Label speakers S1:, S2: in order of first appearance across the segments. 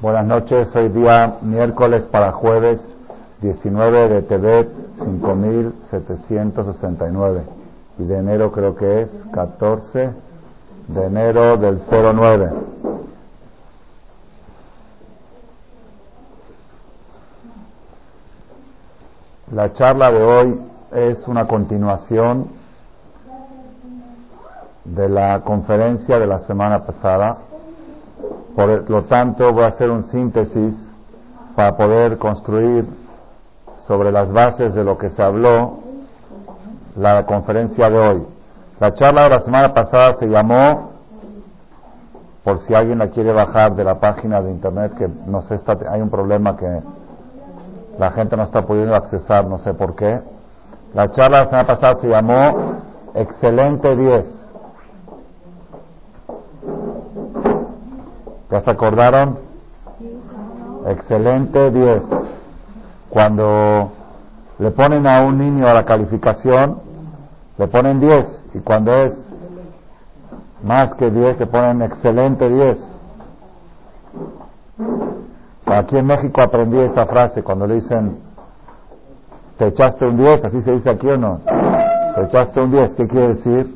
S1: Buenas noches, hoy día miércoles para jueves 19 de Tebet 5769 y de enero creo que es 14 de enero del 09. La charla de hoy es una continuación de la conferencia de la semana pasada. Por lo tanto, voy a hacer un síntesis para poder construir sobre las bases de lo que se habló la conferencia de hoy. La charla de la semana pasada se llamó, por si alguien la quiere bajar de la página de internet, que no sé, está, hay un problema que la gente no está pudiendo accesar, no sé por qué. La charla de la semana pasada se llamó Excelente 10. ¿Ya se acordaron? Excelente 10. Cuando le ponen a un niño a la calificación, le ponen 10 y cuando es más que 10 le ponen excelente 10. Aquí en México aprendí esa frase cuando le dicen te echaste un 10, así se dice aquí o no. Te echaste un 10, ¿qué quiere decir?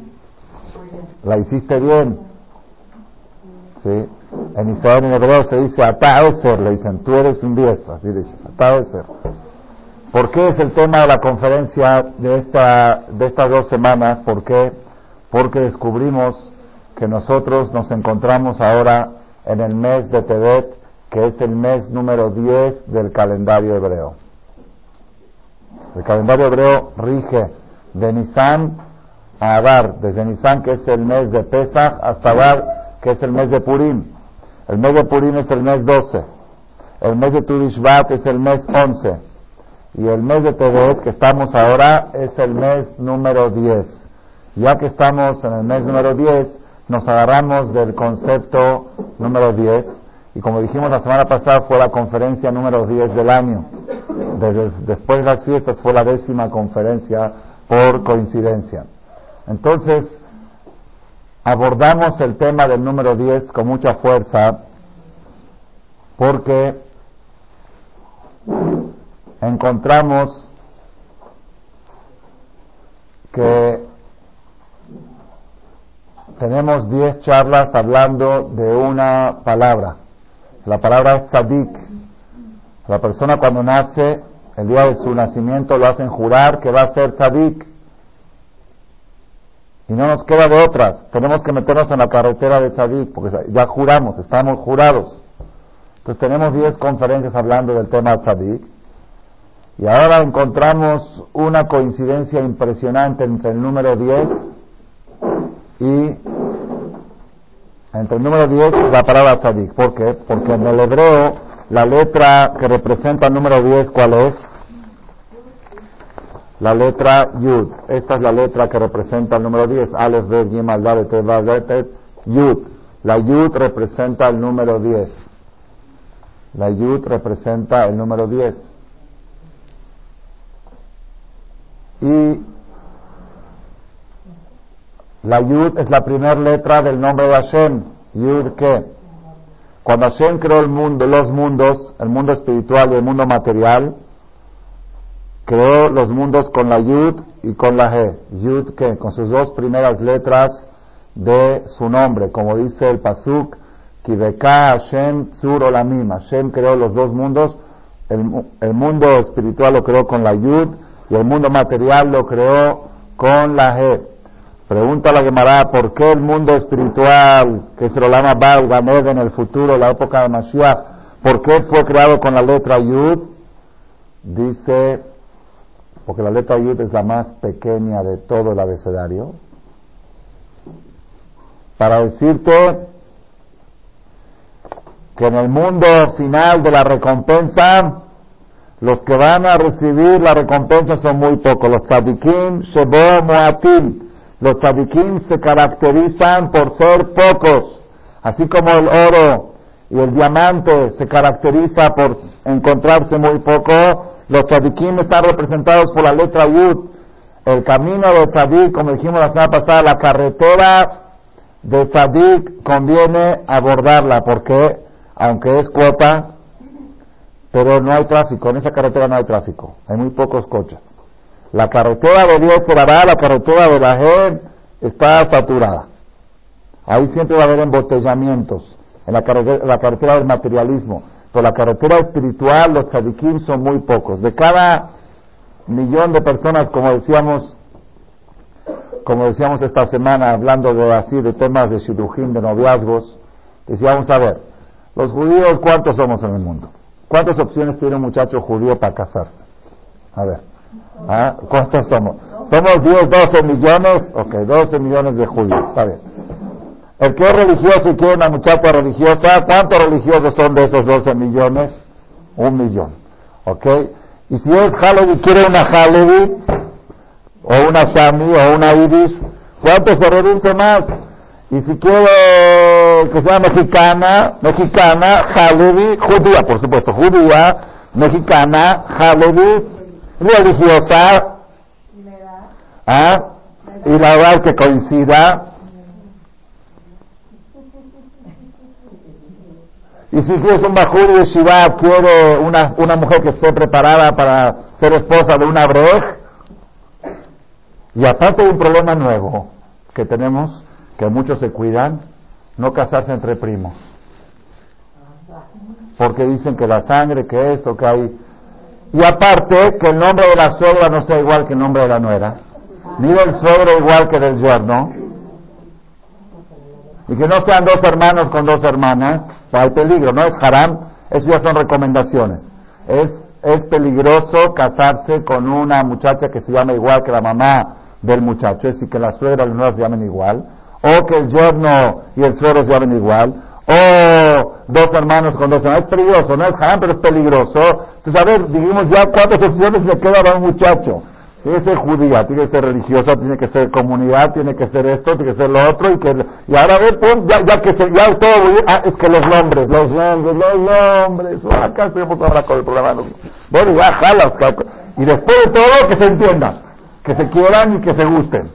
S1: La hiciste bien. ¿Sí? En Israel en hebreo se dice ser, le dicen tú eres un 10, así dice. ¿Por qué es el tema de la conferencia de, esta, de estas dos semanas? ¿Por qué? Porque descubrimos que nosotros nos encontramos ahora en el mes de Tebet, que es el mes número 10 del calendario hebreo. El calendario hebreo rige de Nisan a Adar, desde Nisan, que es el mes de Pesach, hasta Adar, que es el mes de Purim. El mes de Purim es el mes 12. El mes de Turishvat es el mes 11 y el mes de Tebet que estamos ahora es el mes número 10. Ya que estamos en el mes número 10, nos agarramos del concepto número 10 y como dijimos la semana pasada fue la conferencia número 10 del año. después de las fiestas fue la décima conferencia por coincidencia. Entonces, abordamos el tema del número 10 con mucha fuerza porque encontramos que tenemos diez charlas hablando de una palabra. La palabra es tzadik. La persona cuando nace, el día de su nacimiento lo hacen jurar que va a ser tzadik. Y no nos queda de otras. Tenemos que meternos en la carretera de tzadik, porque ya juramos, estamos jurados. Entonces tenemos diez conferencias hablando del tema tzadik. Y ahora encontramos una coincidencia impresionante entre el número 10 y entre el número 10 y la palabra tzadik. ¿Por qué? Porque en el hebreo la letra que representa el número 10, ¿cuál es? La letra Yud. Esta es la letra que representa el número 10. Aleph, Bet, Yud. La Yud representa el número 10. La Yud representa el número 10. y la Yud es la primera letra del nombre de Hashem. Yud qué? Cuando Hashem creó el mundo, los mundos, el mundo espiritual y el mundo material, creó los mundos con la Yud y con la He. Yud qué? Con sus dos primeras letras de su nombre, como dice el Pasuk, Kibeka Hashem Tzur Olamim. Hashem creó los dos mundos, el, el mundo espiritual lo creó con la Yud y el mundo material lo creó con la G. Pregunta la Gemara, ¿por qué el mundo espiritual, que se lo llama Baal en el futuro, la época de Mashiach, ¿por qué fue creado con la letra Yud? Dice, porque la letra Yud es la más pequeña de todo el abecedario. Para decirte que en el mundo final de la recompensa, los que van a recibir la recompensa son muy pocos. Los tzadikim, shebo, moatim. Los tzadikim se caracterizan por ser pocos. Así como el oro y el diamante se caracteriza por encontrarse muy poco, los tzadikim están representados por la letra Yud. El camino de tzadik, como dijimos la semana pasada, la carretera de tzadik conviene abordarla porque, aunque es cuota, pero no hay tráfico, en esa carretera no hay tráfico, hay muy pocos coches. La carretera de Dios la carretera de la gente está saturada. Ahí siempre va a haber embotellamientos, en la carretera, la carretera del materialismo. Pero la carretera espiritual, los tzadikim son muy pocos. De cada millón de personas, como decíamos, como decíamos esta semana, hablando de así, de temas de shidujim, de noviazgos, decíamos, a ver, los judíos, ¿cuántos somos en el mundo? ¿Cuántas opciones tiene un muchacho judío para casarse? A ver, ¿ah? ¿cuántos somos? ¿Somos 10, 12 millones? Ok, 12 millones de judíos, está bien. El que es religioso y quiere una muchacha religiosa, ¿cuántos religiosos son de esos 12 millones? Un millón. ¿Ok? Y si es Halevi, quiere una Halevi, o una Shami, o una Ibis, ¿cuántos se reduce más? Y si quiere que sea mexicana, mexicana, Halevi, judía, por supuesto, judía, mexicana, Halevi, religiosa, ¿ah? y la verdad que coincida, Y si quieres un Bajur y Shiva, quiere una, una mujer que esté preparada para ser esposa de una Brej. Y aparte de un problema nuevo que tenemos, que muchos se cuidan, no casarse entre primos. Porque dicen que la sangre, que esto, que hay. Y aparte, que el nombre de la suegra no sea igual que el nombre de la nuera, ni del suegro igual que del yerno, y que no sean dos hermanos con dos hermanas, hay peligro, no es haram, eso ya son recomendaciones. Es, es peligroso casarse con una muchacha que se llama igual que la mamá del muchacho, es decir, que la suegra y la nuera se llamen igual, o que el yerno y el suegro se llamen igual, o dos hermanos con dos hermanos. Es peligroso, no es haram, pero es peligroso. Entonces, a ver, digamos ya cuántas opciones le queda a un muchacho. Tiene que ser judía, tiene que ser religiosa, tiene que ser comunidad, tiene que ser esto, tiene que ser lo otro, y que y ahora ver, ya, ya que se, ya todo, ah, es que los nombres, los nombres, los nombres, oh, acá estamos ahora con el problema. Bueno, ya jalas, y después de todo que se entienda, que se quieran y que se gusten.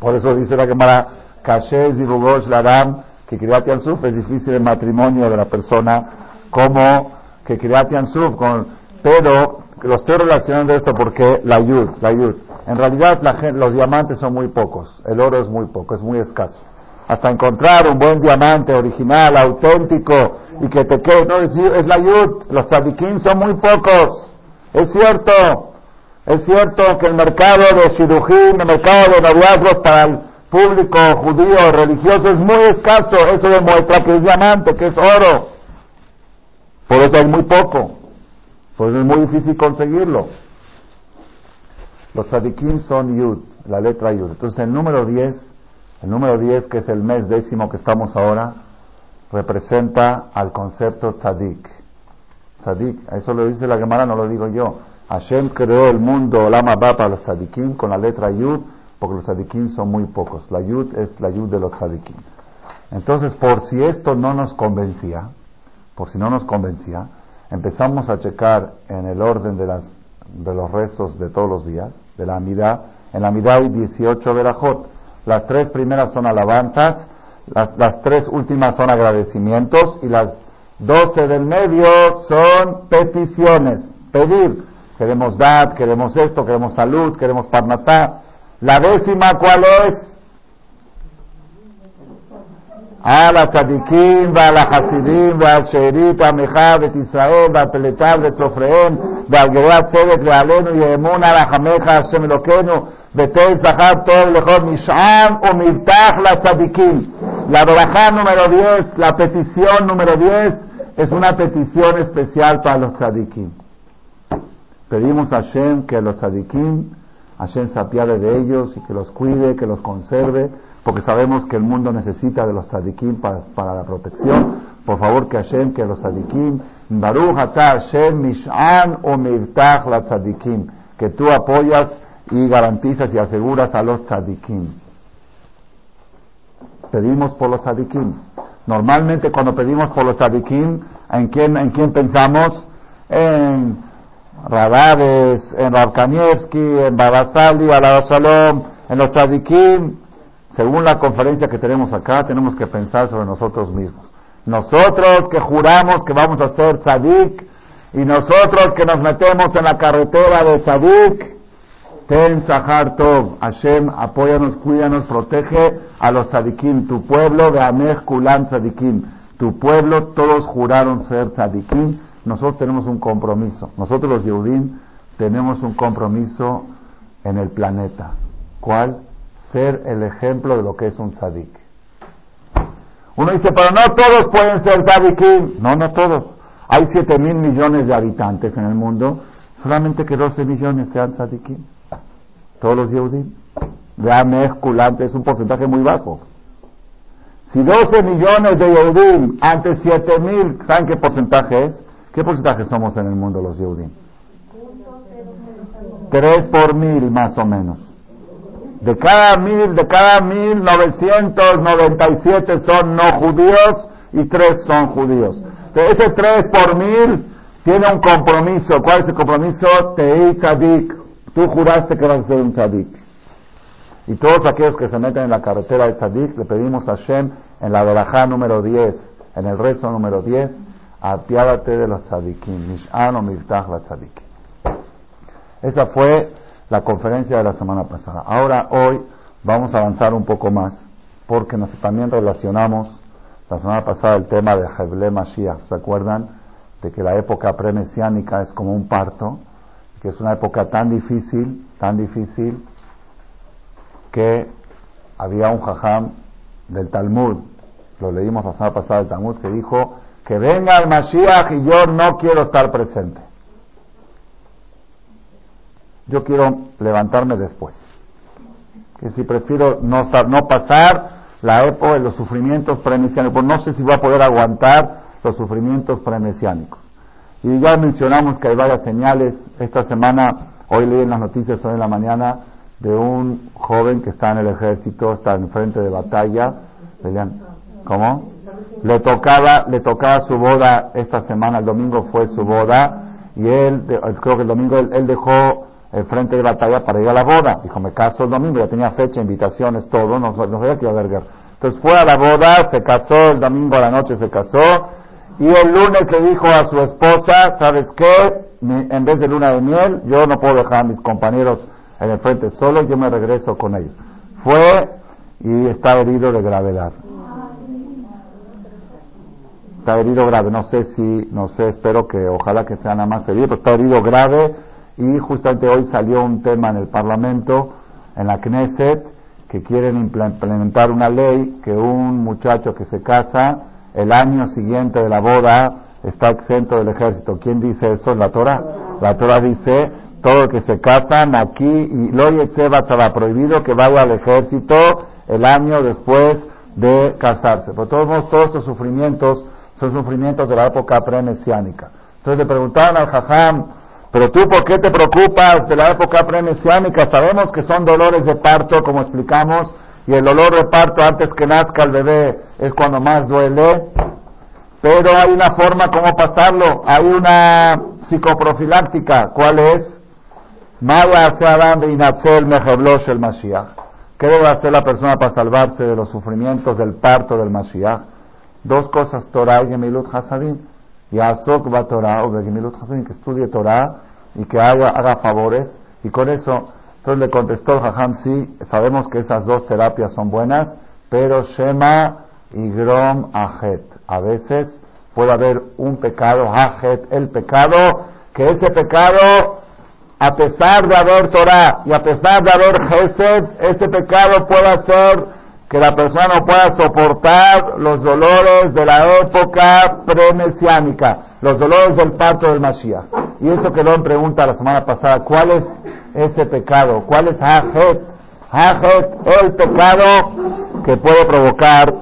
S1: Por eso dice la Gemara, Kashez y Rugosh Ladam, que Kriyat Suf es difícil el matrimonio de la persona, como que Kriyat Suf, con, pero lo estoy relacionando esto porque la yud, la yud. En realidad los diamantes son muy pocos, el oro es muy poco, es muy escaso. Hasta encontrar un buen diamante original, auténtico y que te quede, no, es, la yud. Los tzadikim son muy pocos. Es cierto, es cierto que el mercado de shidujim, el mercado de noviazgos para el público judío religioso es muy escaso. Eso demuestra que es diamante, que es oro. Por eso hay muy poco. Pues es muy difícil conseguirlo. Los tzadikim son yud, la letra yud. Entonces el número 10, el número 10 que es el mes décimo que estamos ahora, representa al concepto tzadik. Tzadik, eso lo dice la Gemara, no lo digo yo. Hashem creó el mundo, Lama va para los tzadikim con la letra yud, porque los tzadikim son muy pocos. La yud es la yud de los tzadikim. Entonces, por si esto no nos convencía, por si no nos convencía, empezamos a checar en el orden de, las, de los rezos de todos los días, de la Amidad, en la Amidad hay 18 verajot. Las tres primeras son alabanzas, las, las tres últimas son agradecimientos y las 12 del medio son peticiones, pedir. Queremos dar, queremos esto, queremos salud, queremos parnasá. La décima, ¿cuál es? על הצדיקים ועל החסידים ועל שארית עמך ואת ישראל ועל פלטיו וצופריהם ועל גרי הצדק ועלינו יאמון על רחמך השם אלוקינו ותן שכר טוב לכל משען ומבטח לצדיקים. La verajá número 10, la petición número 10 es una petición especial para los tzadikim. Pedimos a Hashem que los tzadikim, Hashem se apiade de ellos y que los cuide, que los conserve porque sabemos que el mundo necesita de los tzadikim para, la protección. Por favor, que Hashem, que los tzadikim, Baruch Hashem Mish'an o Mirtach la tzadikim, que tú apoyas y garantizas y aseguras a los tzadikim. Pedimos por los tzadikim. Normalmente cuando pedimos por los tzadikim, ¿en quién, en quién pensamos? En Radades, en Rabkanievsky, en Babasali, Shalom, en los tzadikim según la conferencia que tenemos acá, tenemos que pensar sobre nosotros mismos. Nosotros que juramos que vamos a ser tzadik y nosotros que nos metemos en la carretera de tzadik, ten sahar tov, Hashem, apóyanos, cuídanos, protege a los tzadikim, tu pueblo de Amech Kulan tzadikim, tu pueblo, todos juraron ser tzadikim, nosotros tenemos un compromiso, nosotros los Yehudim tenemos un compromiso en el planeta. ¿Cuál? Ser el ejemplo de lo que es un tzadik. Uno dice, pero no todos pueden ser tzadikim. No, no todos. Hay 7 mil millones de habitantes en el mundo, solamente que 12 millones sean tzadikim. Todos los Yehudim. Vean, es un porcentaje muy bajo. Si 12 millones de Yehudim ante 7 mil, ¿saben qué porcentaje es? ¿Qué porcentaje somos en el mundo los Yehudim? 3 por mil más o menos. De cada mil, de cada mil, 997 son no judíos y 3 son judíos. ese 3 por mil tiene un compromiso. ¿Cuál es el compromiso? Tei tzadik. Tú juraste que vas a ser un tzadik. Y todos aquellos que se meten en la carretera de tzadik, le pedimos a Shem en la verajá número 10, en el rezo número 10, apiádate de los tzadikim. Mish'an o la tzadikim. Esa fue la conferencia de la semana pasada. Ahora, hoy, vamos a avanzar un poco más, porque nos también relacionamos la semana pasada el tema de Heble Mashiach. ¿Se acuerdan? De que la época premesiánica es como un parto, que es una época tan difícil, tan difícil, que había un jajam del Talmud, lo leímos la semana pasada del Talmud, que dijo que venga el Mashiach y yo no quiero estar presente. Yo quiero levantarme después. Que si prefiero no, estar, no pasar la época de los sufrimientos premesiánicos, no sé si voy a poder aguantar los sufrimientos premesiánicos. Y ya mencionamos que hay varias señales. Esta semana, hoy leí en las noticias, hoy en la mañana, de un joven que está en el ejército, está en frente de batalla. ¿Cómo? Le tocaba, le tocaba su boda esta semana, el domingo fue su boda, y él, creo que el domingo él dejó el frente de batalla para ir a la boda. Dijo, me caso el domingo, ya tenía fecha, invitaciones, todo, no, no sabía que iba a haber guerra. Entonces fue a la boda, se casó, el domingo a la noche se casó, y el lunes le dijo a su esposa, ¿sabes qué? en vez de luna de miel, yo no puedo dejar a mis compañeros en el frente solo, yo me regreso con ellos. Fue y está herido de gravedad. Está herido grave, no sé si, no sé, espero que, ojalá que sea nada más herido, pero está herido grave y justamente hoy salió un tema en el Parlamento, en la Knesset, que quieren implementar una ley que un muchacho que se casa el año siguiente de la boda está exento del ejército. ¿Quién dice eso? La Torah. La Torah dice, todo que se casan aquí, y lo estaba prohibido que vaya al ejército el año después de casarse. Por todos modos, todos estos sufrimientos son sufrimientos de la época pre-mesiánica. Entonces le preguntaban al Jajam, pero tú, ¿por qué te preocupas de la época premesiánica? Sabemos que son dolores de parto, como explicamos, y el dolor de parto antes que nazca el bebé es cuando más duele. Pero hay una forma como pasarlo, hay una psicoprofiláctica. ¿Cuál es? Maya el Mashiach. ¿Qué debe hacer la persona para salvarse de los sufrimientos del parto del Mashiach? Dos cosas, Torah y Gemilut Hasadim. Yasok va Torah que estudie Torah y que haga, haga favores. Y con eso entonces le contestó el Jajam, sí, sabemos que esas dos terapias son buenas, pero Shema y Grom Ajet. A veces puede haber un pecado, Ajet, el pecado, que ese pecado, a pesar de haber Torah y a pesar de haber Gesed, ese pecado puede hacer que la persona no pueda soportar los dolores de la época premesiánica, los dolores del parto del Mashiach. Y eso quedó en pregunta la semana pasada, ¿cuál es ese pecado. ¿Cuál es el pecado que puede provocar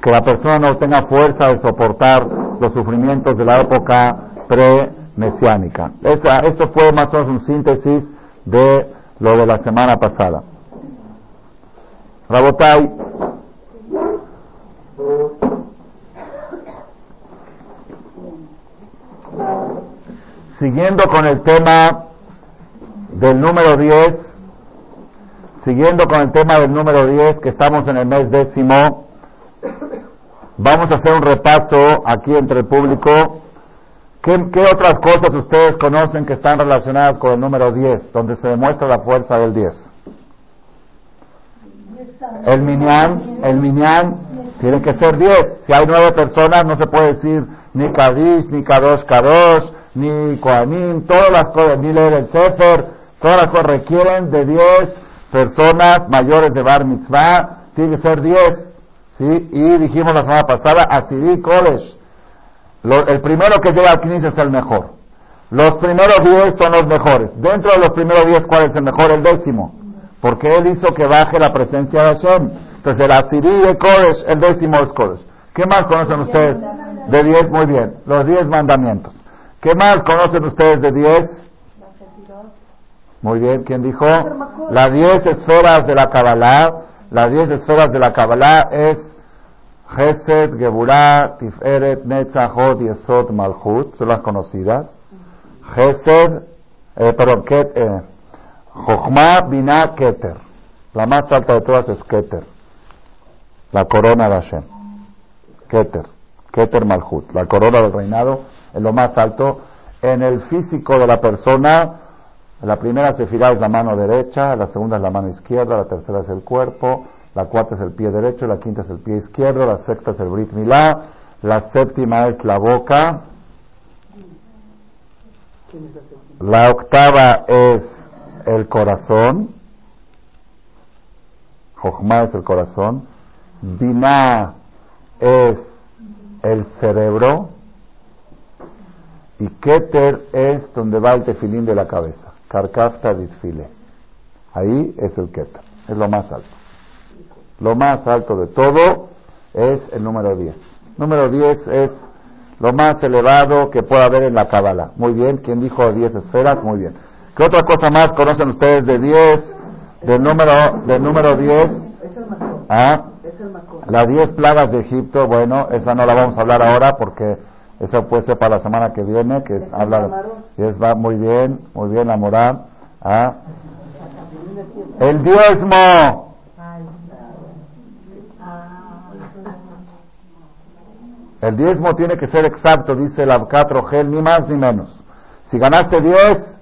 S1: que la persona no tenga fuerza de soportar los sufrimientos de la época pre-mesiánica. Esto fue más o menos un síntesis de lo de la semana pasada. Rabotai, siguiendo con el tema del número 10, Siguiendo con el tema del número 10, que estamos en el mes décimo, vamos a hacer un repaso aquí entre el público. ¿Qué, otras cosas ustedes conocen que están relacionadas con el número 10, donde se demuestra la fuerza del 10? El minyan, el minyan tiene que ser 10. Si hay nueve personas, no se puede decir ni Kadish, ni Kadosh Kadosh, ni Koanim, todas las cosas, ni leer el Sefer, todas las cosas requieren de 10 personas mayores de Bar Mitzvah, tiene que ser 10. ¿sí? Y dijimos la semana pasada, Asiri Kodesh. el primero que llega al 15 es el mejor. Los primeros 10 son los mejores. Dentro de los primeros 10, ¿cuál es el mejor? El décimo. Porque él hizo que baje la presencia de Hashem. Entonces el Asiri de Kodesh, el décimo es Kodesh. ¿Qué más conocen ustedes de 10? Muy bien. Los 10 mandamientos. ¿Qué más conocen ustedes de 10? Muy bien, ¿quién dijo? Las 10 esferas de la Kabbalah. Las 10 esferas de la Kabbalah es Gesed, Geburah, Tiferet, Netzach, Hod, Yesod, Malchut. Son las conocidas. Gesed, eh, perdón, Ket, eh, Binah, Keter. La más alta de todas es Keter. La corona de Hashem. Keter. Keter Malchut. La corona del reinado es lo más alto. En el físico de la persona, la primera sefirá es la mano derecha, la segunda es la mano izquierda, la tercera es el cuerpo, la cuarta es el pie derecho, la quinta es el pie izquierdo, la sexta es el brit milá, la séptima es la boca, la octava es el corazón, Jochma es el corazón, Binah es el cerebro, y Keter es donde va el tefilín de la cabeza. Karkafta disfile. Ahí es el Keter. Es lo más alto. Lo más alto de todo es el número 10. Número 10 es lo más elevado que pueda haber en la Kabbalah. Muy bien. ¿Quién dijo 10 esferas? Muy bien. ¿Qué otra cosa más conocen ustedes de 10? Del número, del número 10. ¿Ah? Las 10 plagas de Egipto, bueno, esa no la vamos a hablar ahora porque eso puede ser para la semana que viene, que habla, y es, va muy bien, muy bien la moral. ¿ah? El diezmo. El diezmo tiene que ser exacto, dice el Abcatro Gel, ni más ni menos. Si ganaste diez,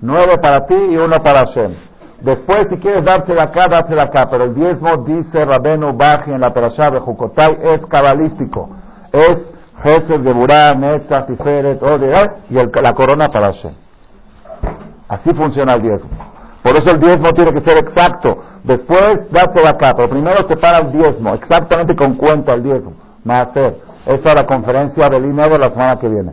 S1: nueve para ti y uno para Hashem. Después, si quieres darte de acá, darte de acá. Pero el diezmo, dice Rabenu Baji en la Perashá de Jukotai, es cabalístico. Es Gesed, Geburah, Netzach, Tiferet, y el, la corona para Hashem. Así funciona el diezmo. Por eso el diezmo tiene que ser exacto. Después, date de acá. Pero primero separa el diezmo, exactamente con cuenta el diezmo. hacer. Esa es la conferencia del INEDO la semana que viene.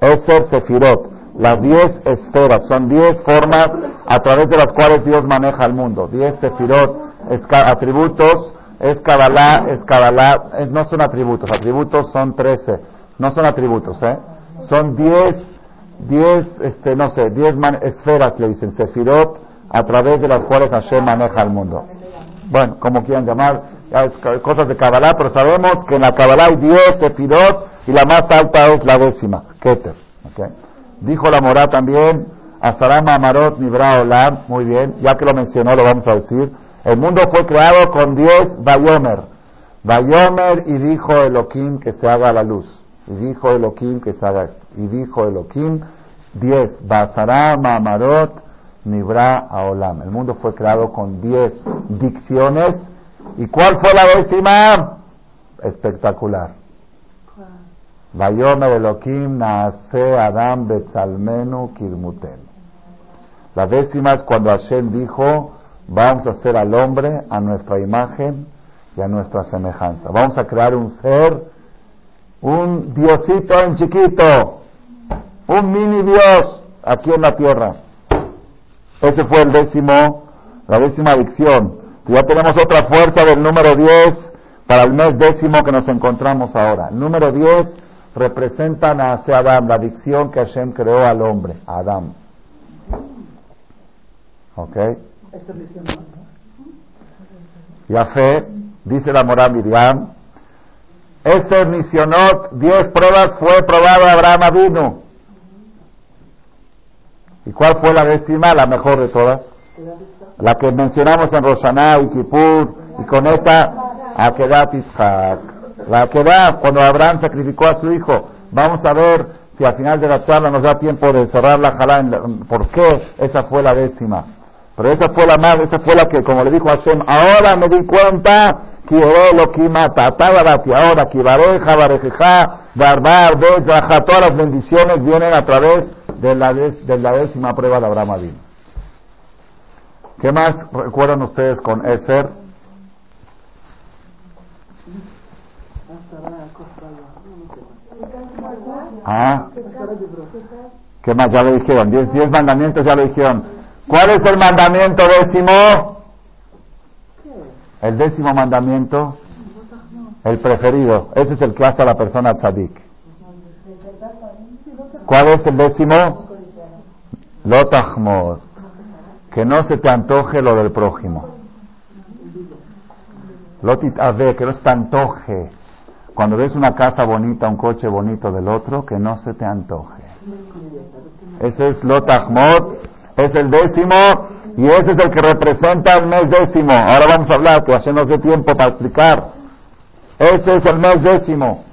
S1: Eser Sefirot. Las diez esferas. Son diez formas a través de las cuales Dios maneja el mundo. Diez Sefirot, atributos es Kabbalah, es Kabbalah, no son atributos, atributos son 13, no son atributos, ¿eh? Son 10, 10, este, no sé, 10 esferas, le dicen, sefirot, a través de las cuales Hashem maneja el mundo. Bueno, como quieran llamar, cosas de Kabbalah, pero sabemos que en la Kabbalah hay 10 sefirot y la más alta es la décima, Keter. Dijo la Morá también, Asarama Amarot Nibra Olam, muy bien, ya que lo mencionó, lo vamos a decir. El mundo fue creado con diez Bayomer. Bayomer y dijo Elohim que se haga la luz. Y dijo Elohim que se haga esto. Y dijo Elohim diez. Basaram Amarot Nibra Aolam. El mundo fue creado con diez dicciones. ¿Y cuál fue la décima? Espectacular. Bayomer Elohim Naase Adam Betzalmenu Kirmuten. La décima es cuando Hashem dijo Vamos a hacer al hombre a nuestra imagen y a nuestra semejanza. Vamos a crear un ser, un diosito en chiquito, un mini dios aquí en la tierra. Ese fue el décimo, la décima adicción. Ya tenemos otra fuerza del número 10 para el mes décimo que nos encontramos ahora. Número 10 representa a Adam, la adicción que Hashem creó al hombre, a Adam. ¿Ok? Y fe, dice la Morá Miriam, ese misionot, diez pruebas, fue probado Abraham vino. ¿Y cuál fue la décima? La mejor de todas. La que mencionamos en Roshaná y Kippur. Y con esta, Akedat Ishak. La Akedat, cuando Abraham sacrificó a su hijo. Vamos a ver si al final de la charla nos da tiempo de cerrar la jalá. ¿Por qué? Esa fue la décima. Pero esa fue la más, esa fue la que, como le dijo Hashem, ahora me di cuenta lo ahora Kibareja, Barejeja, Barbar, Betraja, todas las bendiciones vienen a través de la, de la décima prueba de Abraham Adin. ¿Qué más recuerdan ustedes con Eser? Ah, ¿qué más? Ya lo dijeron, diez, mandamientos ya lo dijeron. ¿Cuál es el mandamiento décimo? El décimo mandamiento, el preferido, ese es el que hace a la persona tzadik. ¿Cuál es el décimo? Lotahmod. Que no se te antoje lo del prójimo. Lotit ave, que no se te antoje. Cuando ves una casa bonita, un coche bonito del otro, que no se te antoje. Ese es Lotahmod, es el décimo y ese es el que representa el mes décimo. Ahora vamos a hablar, que hace no dé tiempo para explicar. Ese es el mes décimo.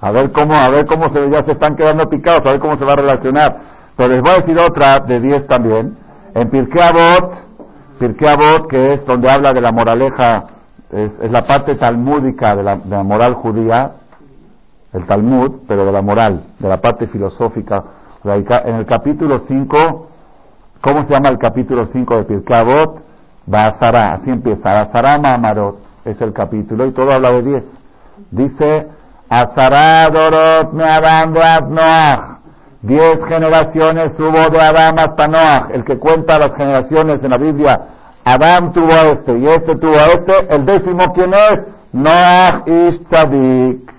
S1: A ver cómo, a ver cómo se, ya se están quedando picados, a ver cómo se va a relacionar. Pero les voy a decir otra de 10 también. En Pirkei Avot, que es donde habla de la moraleja, es, la parte talmúdica de la, de la moral judía, el Talmud, pero de la moral, de la parte filosófica en el capítulo 5, ¿cómo se llama el capítulo 5 de Pirkabot? Basara, así empieza. Basara Mamarot es el capítulo y todo habla de 10. Dice, Azara Dorot me Adam Noach. Diez generaciones hubo de Adam hasta Noach. El que cuenta las generaciones en la Biblia, Adam tuvo a este y este tuvo a este. El décimo, ¿quién es? Noach Ish Tzadik.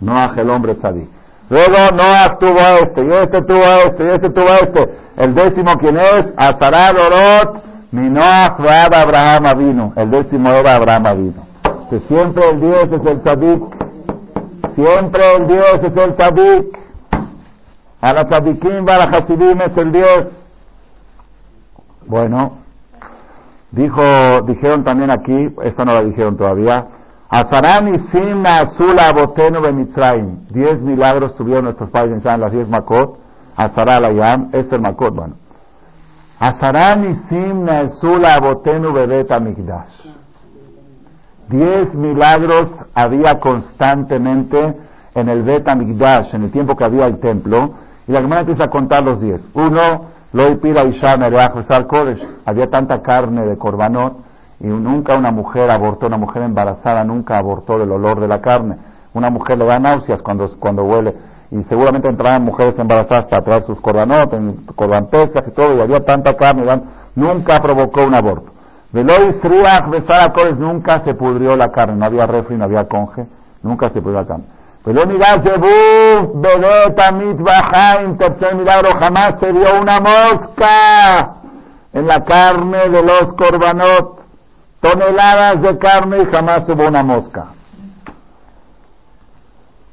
S1: Noach, el hombre Tzadik. Luego Noah tuvo a este, y este tuvo este, y este tuvo a este. El décimo, ¿quién es? Azarad Orot, mi Noah Abraham vino. El décimo era Abraham vino. Que siempre el Dios es el tzadik. Siempre el Dios es el tzadik. A la tzadikim, a la hasidim es el Dios. Bueno, dijo, dijeron también aquí, esta no la dijeron todavía, Azarán y Simna Azula Botenu Bemitzraim. Diez milagros tuvieron nuestros padres en las diez Makot. Azará Layam, este es Makot, bueno. Azarán y Simna Azula Botenu Bebet. Diez milagros había constantemente en el Bet Amigdash, en el tiempo que había el templo. Y la Gemara empieza a contar los diez. Uno, Isham Kodesh. Había tanta carne de Korbanot y nunca una mujer abortó, una mujer embarazada nunca abortó del olor de la carne. Una mujer le da náuseas cuando, cuando huele. Y seguramente entraban mujeres embarazadas para traer sus cordanotes, cordanpesas y todo, y había tanta carne, nunca provocó un aborto. Nunca se pudrió la carne, no había refri, no había conge, nunca se pudrió la carne. Zebu, Bedeta Mitbahaim, tercer milagro, jamás se vio una mosca en la carne de los corbanot toneladas de carne y jamás hubo una mosca.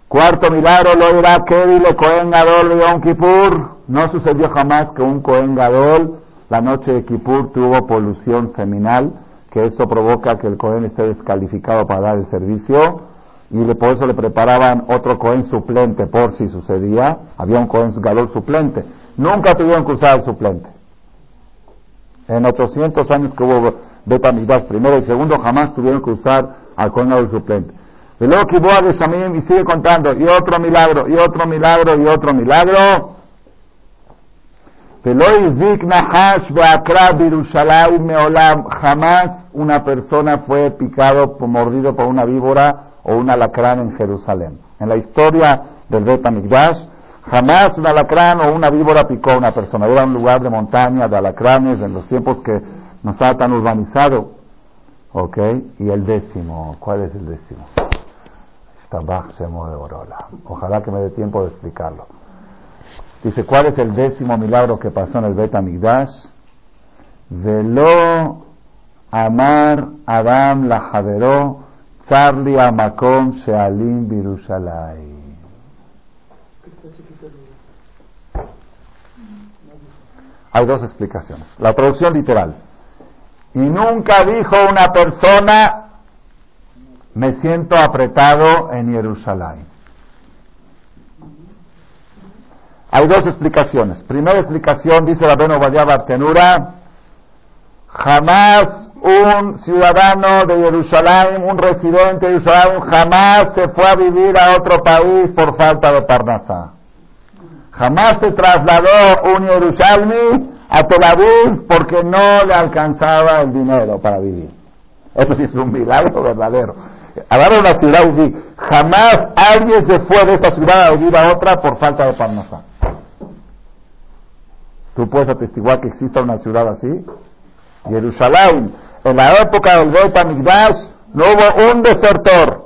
S1: Cuarto milagro lo que le Cohen Gadol de Yom Kippur. No sucedió jamás que un Cohen Gadol la noche de Kippur tuvo polución seminal, que eso provoca que el Cohen esté descalificado para dar el servicio y por eso le preparaban otro Cohen suplente por si sucedía. Había un Cohen Gadol suplente. Nunca tuvieron que usar el suplente. En 800 años que hubo Betamidas primero y segundo jamás tuvieron que usar al Cohen suplente. Y luego de Shamim y sigue contando, y otro milagro, y otro milagro, y otro milagro. Jamás una persona fue picado, mordido por una víbora o un alacrán en Jerusalén. En la historia del Bet jamás un alacrán o una víbora picó a una persona. Era un lugar de montaña, de alacranes, en los tiempos que no estaba tan urbanizado. ¿Ok? Y el décimo, ¿cuál es el décimo? Ojalá que me dé tiempo de explicarlo. Dice, ¿cuál es el décimo milagro que pasó en el Bet Amigdash? Velo amar Adam la Javeró, Amakom. Hay dos explicaciones. La traducción literal. Y nunca dijo una persona, me siento apretado en Jerusalén. Hay dos explicaciones. Primera explicación, dice la Beno Bartenura, jamás un ciudadano de Jerusalén, un residente de Jerusalén, jamás se fue a vivir a otro país por falta de Parnasá. Jamás se trasladó un Jerusalén a Tel Aviv porque no le alcanzaba el dinero para vivir. Eso sí es un milagro verdadero. Hablar una ciudad jamás alguien se fue de esta ciudad a vivir a otra por falta de Parnasá. ¿Tú puedes atestiguar que exista una ciudad así? Jerusalén, en la época del Beit HaMikdash, no hubo un desertor.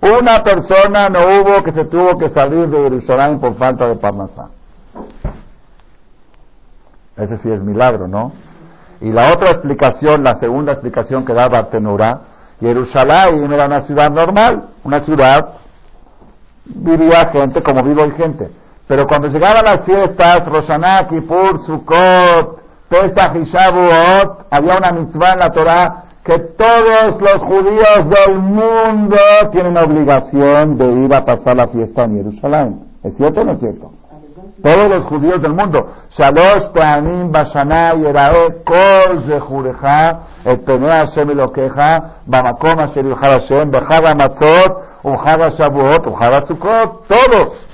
S1: Una persona no hubo que se tuvo que salir de Jerusalén por falta de Parnasá. Ese sí es milagro, ¿no? Y la otra explicación, la segunda explicación que da Bartenura, Jerusalén era una ciudad normal, una ciudad, vivía gente como vivo hay gente. Pero cuando llegaban las fiestas, Roshaná, Kippur, Sukkot, había una mitzvah en la Torah que todos los judíos del mundo tienen obligación de ir a pasar la fiesta en Jerusalén. ¿Es cierto o no es cierto? Todos los judíos del mundo. Shalosh Peanim Bashana Yerae Kol Zehurecha Et Penei Hashem Elokecha Bamakom Asher Yuchar Hashem Bechag Matzot Uchag Shavuot Uchag Sukkot Todos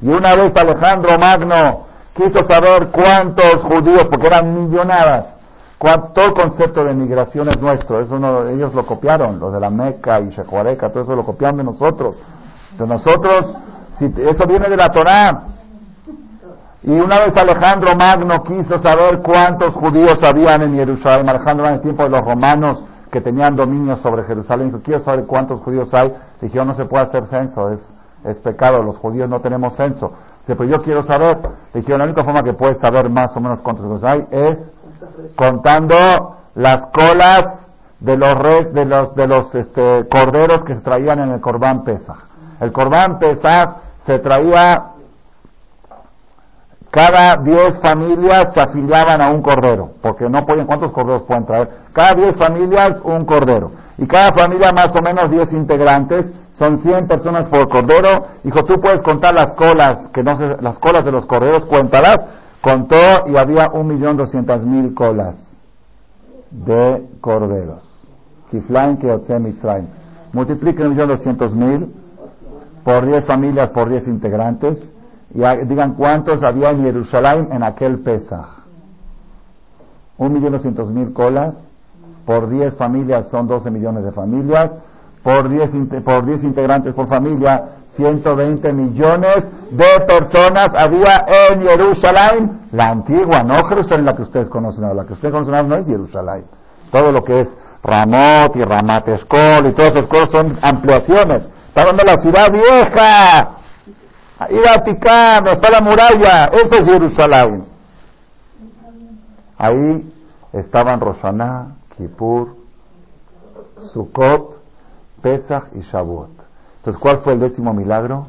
S1: y una vez Alejandro Magno quiso saber cuántos judíos, porque eran millonadas, todo el concepto de migración es nuestro, eso no, ellos lo copiaron, los de la Meca y Shehuareca, todo eso lo copiaron de nosotros. De nosotros, si, eso viene de la Torá. Y una vez Alejandro Magno quiso saber cuántos judíos habían en Jerusalén, Alejandro en el tiempo de los romanos que tenían dominio sobre Jerusalén, dijo, quiero saber cuántos judíos hay, dijo, no se puede hacer censo, es pecado, los judíos no tenemos censo. Dice, pues yo quiero saber. Le dijeron, la única forma que puedes saber más o menos cuántos judíos hay es contando las colas de los de los de los este, corderos que se traían en el Corbán Pesach. El Corbán Pesach se traía cada 10 familias se afiliaban a un cordero, porque no pueden, ¿cuántos corderos pueden traer? Cada 10 familias un cordero. Y cada familia más o menos 10 integrantes son 100 personas por cordero. Dijo, tú puedes contar las colas, que no sé, las colas de los corderos, cuéntalas. Contó y había un millón doscientas mil colas de corderos. Kiflain Mitzrayim. Multipliquen un millón doscientos mil por 10 familias, por 10 integrantes. Y digan cuántos había en Jerusalén en aquel Pesach. Un millón doscientos mil colas por 10 familias son 12 millones de familias por 10, por 10 integrantes por familia, 120 millones de personas había en Jerusalén, la antigua, no Jerusalén la que ustedes conocen la que ustedes conocen no es Jerusalén. Todo lo que es Ramot y Ramat Escol y todas esas cosas son ampliaciones. Está de la ciudad vieja. Ahí Vaticano, está la muralla, eso es Jerusalén. Ahí estaban Rosaná, Kippur, Sukkot, Pesach y Shavuot. Entonces, ¿cuál fue el décimo milagro?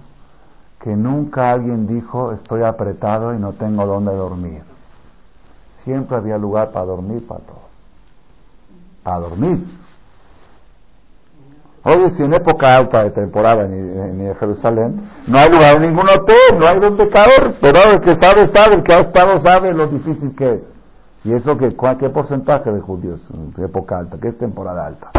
S1: Que nunca alguien dijo, estoy apretado y no tengo dónde dormir. Siempre había lugar para dormir para todos. Para dormir. Oye, si en época alta de temporada en, Jerusalén no hay lugar en ningún hotel, no hay donde caer, pero el que sabe, sabe, el que ha estado sabe lo difícil que es. ¿Y eso que, qué porcentaje de judíos en época alta? ¿Qué es temporada alta?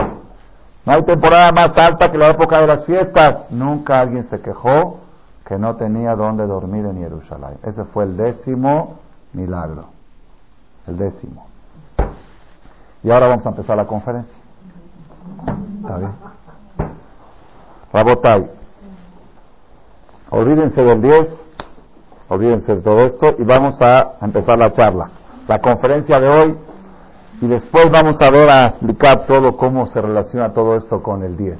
S1: No hay temporada más alta que la época de las fiestas. Nunca alguien se quejó que no tenía dónde dormir en Jerusalén. Ese fue el décimo milagro. El décimo. Y ahora vamos a empezar la conferencia. ¿Está bien? Rabotai. Olvídense del 10, olvídense de todo esto y vamos a empezar la charla. La conferencia de hoy y después vamos a ver a explicar todo cómo se relaciona todo esto con el 10.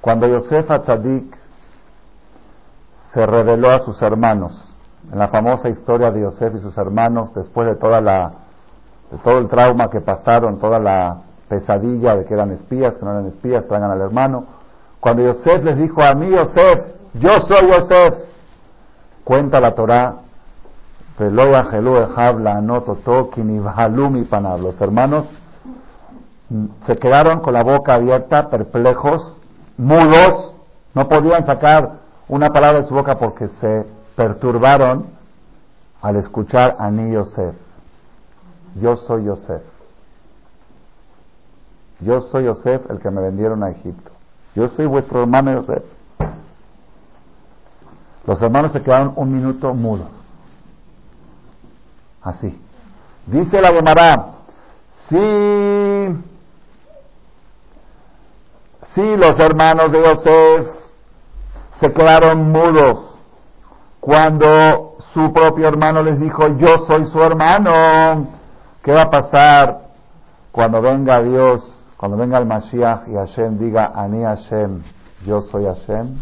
S1: Cuando Yosef Atzadik se reveló a sus hermanos en la famosa historia de Yosef y sus hermanos, después de toda la, de todo el trauma que pasaron, toda la pesadilla de que eran espías, que no eran espías, traigan al hermano. Cuando Yosef les dijo a mí, Yosef, yo soy Yosef, cuenta la Torá, los hermanos se quedaron con la boca abierta, perplejos, mudos, no podían sacar una palabra de su boca porque se perturbaron al escuchar a mí Yosef. Yo soy Yosef. Yo soy Yosef el que me vendieron a Egipto. Yo soy vuestro hermano Yosef. Los hermanos se quedaron un minuto mudos. Así. Dice la Gemara, sí, sí, los hermanos de Yosef se quedaron mudos cuando su propio hermano les dijo, yo soy su hermano. ¿Qué va a pasar cuando venga Dios, cuando venga el Mashiach y Hashem diga, Ani Hashem, yo soy Hashem?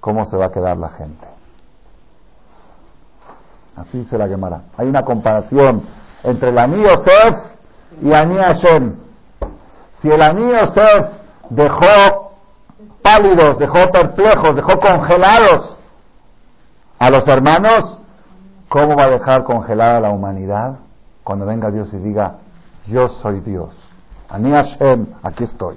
S1: ¿Cómo se va a quedar la gente? Así se la quemará. Hay una comparación entre el Ani Yosef y Ani Hashem. Si el Ani Yosef dejó pálidos, dejó perplejos, dejó congelados a los hermanos, ¿cómo va a dejar congelada la humanidad cuando venga Dios y diga, yo soy Dios? Ani Hashem, aquí estoy.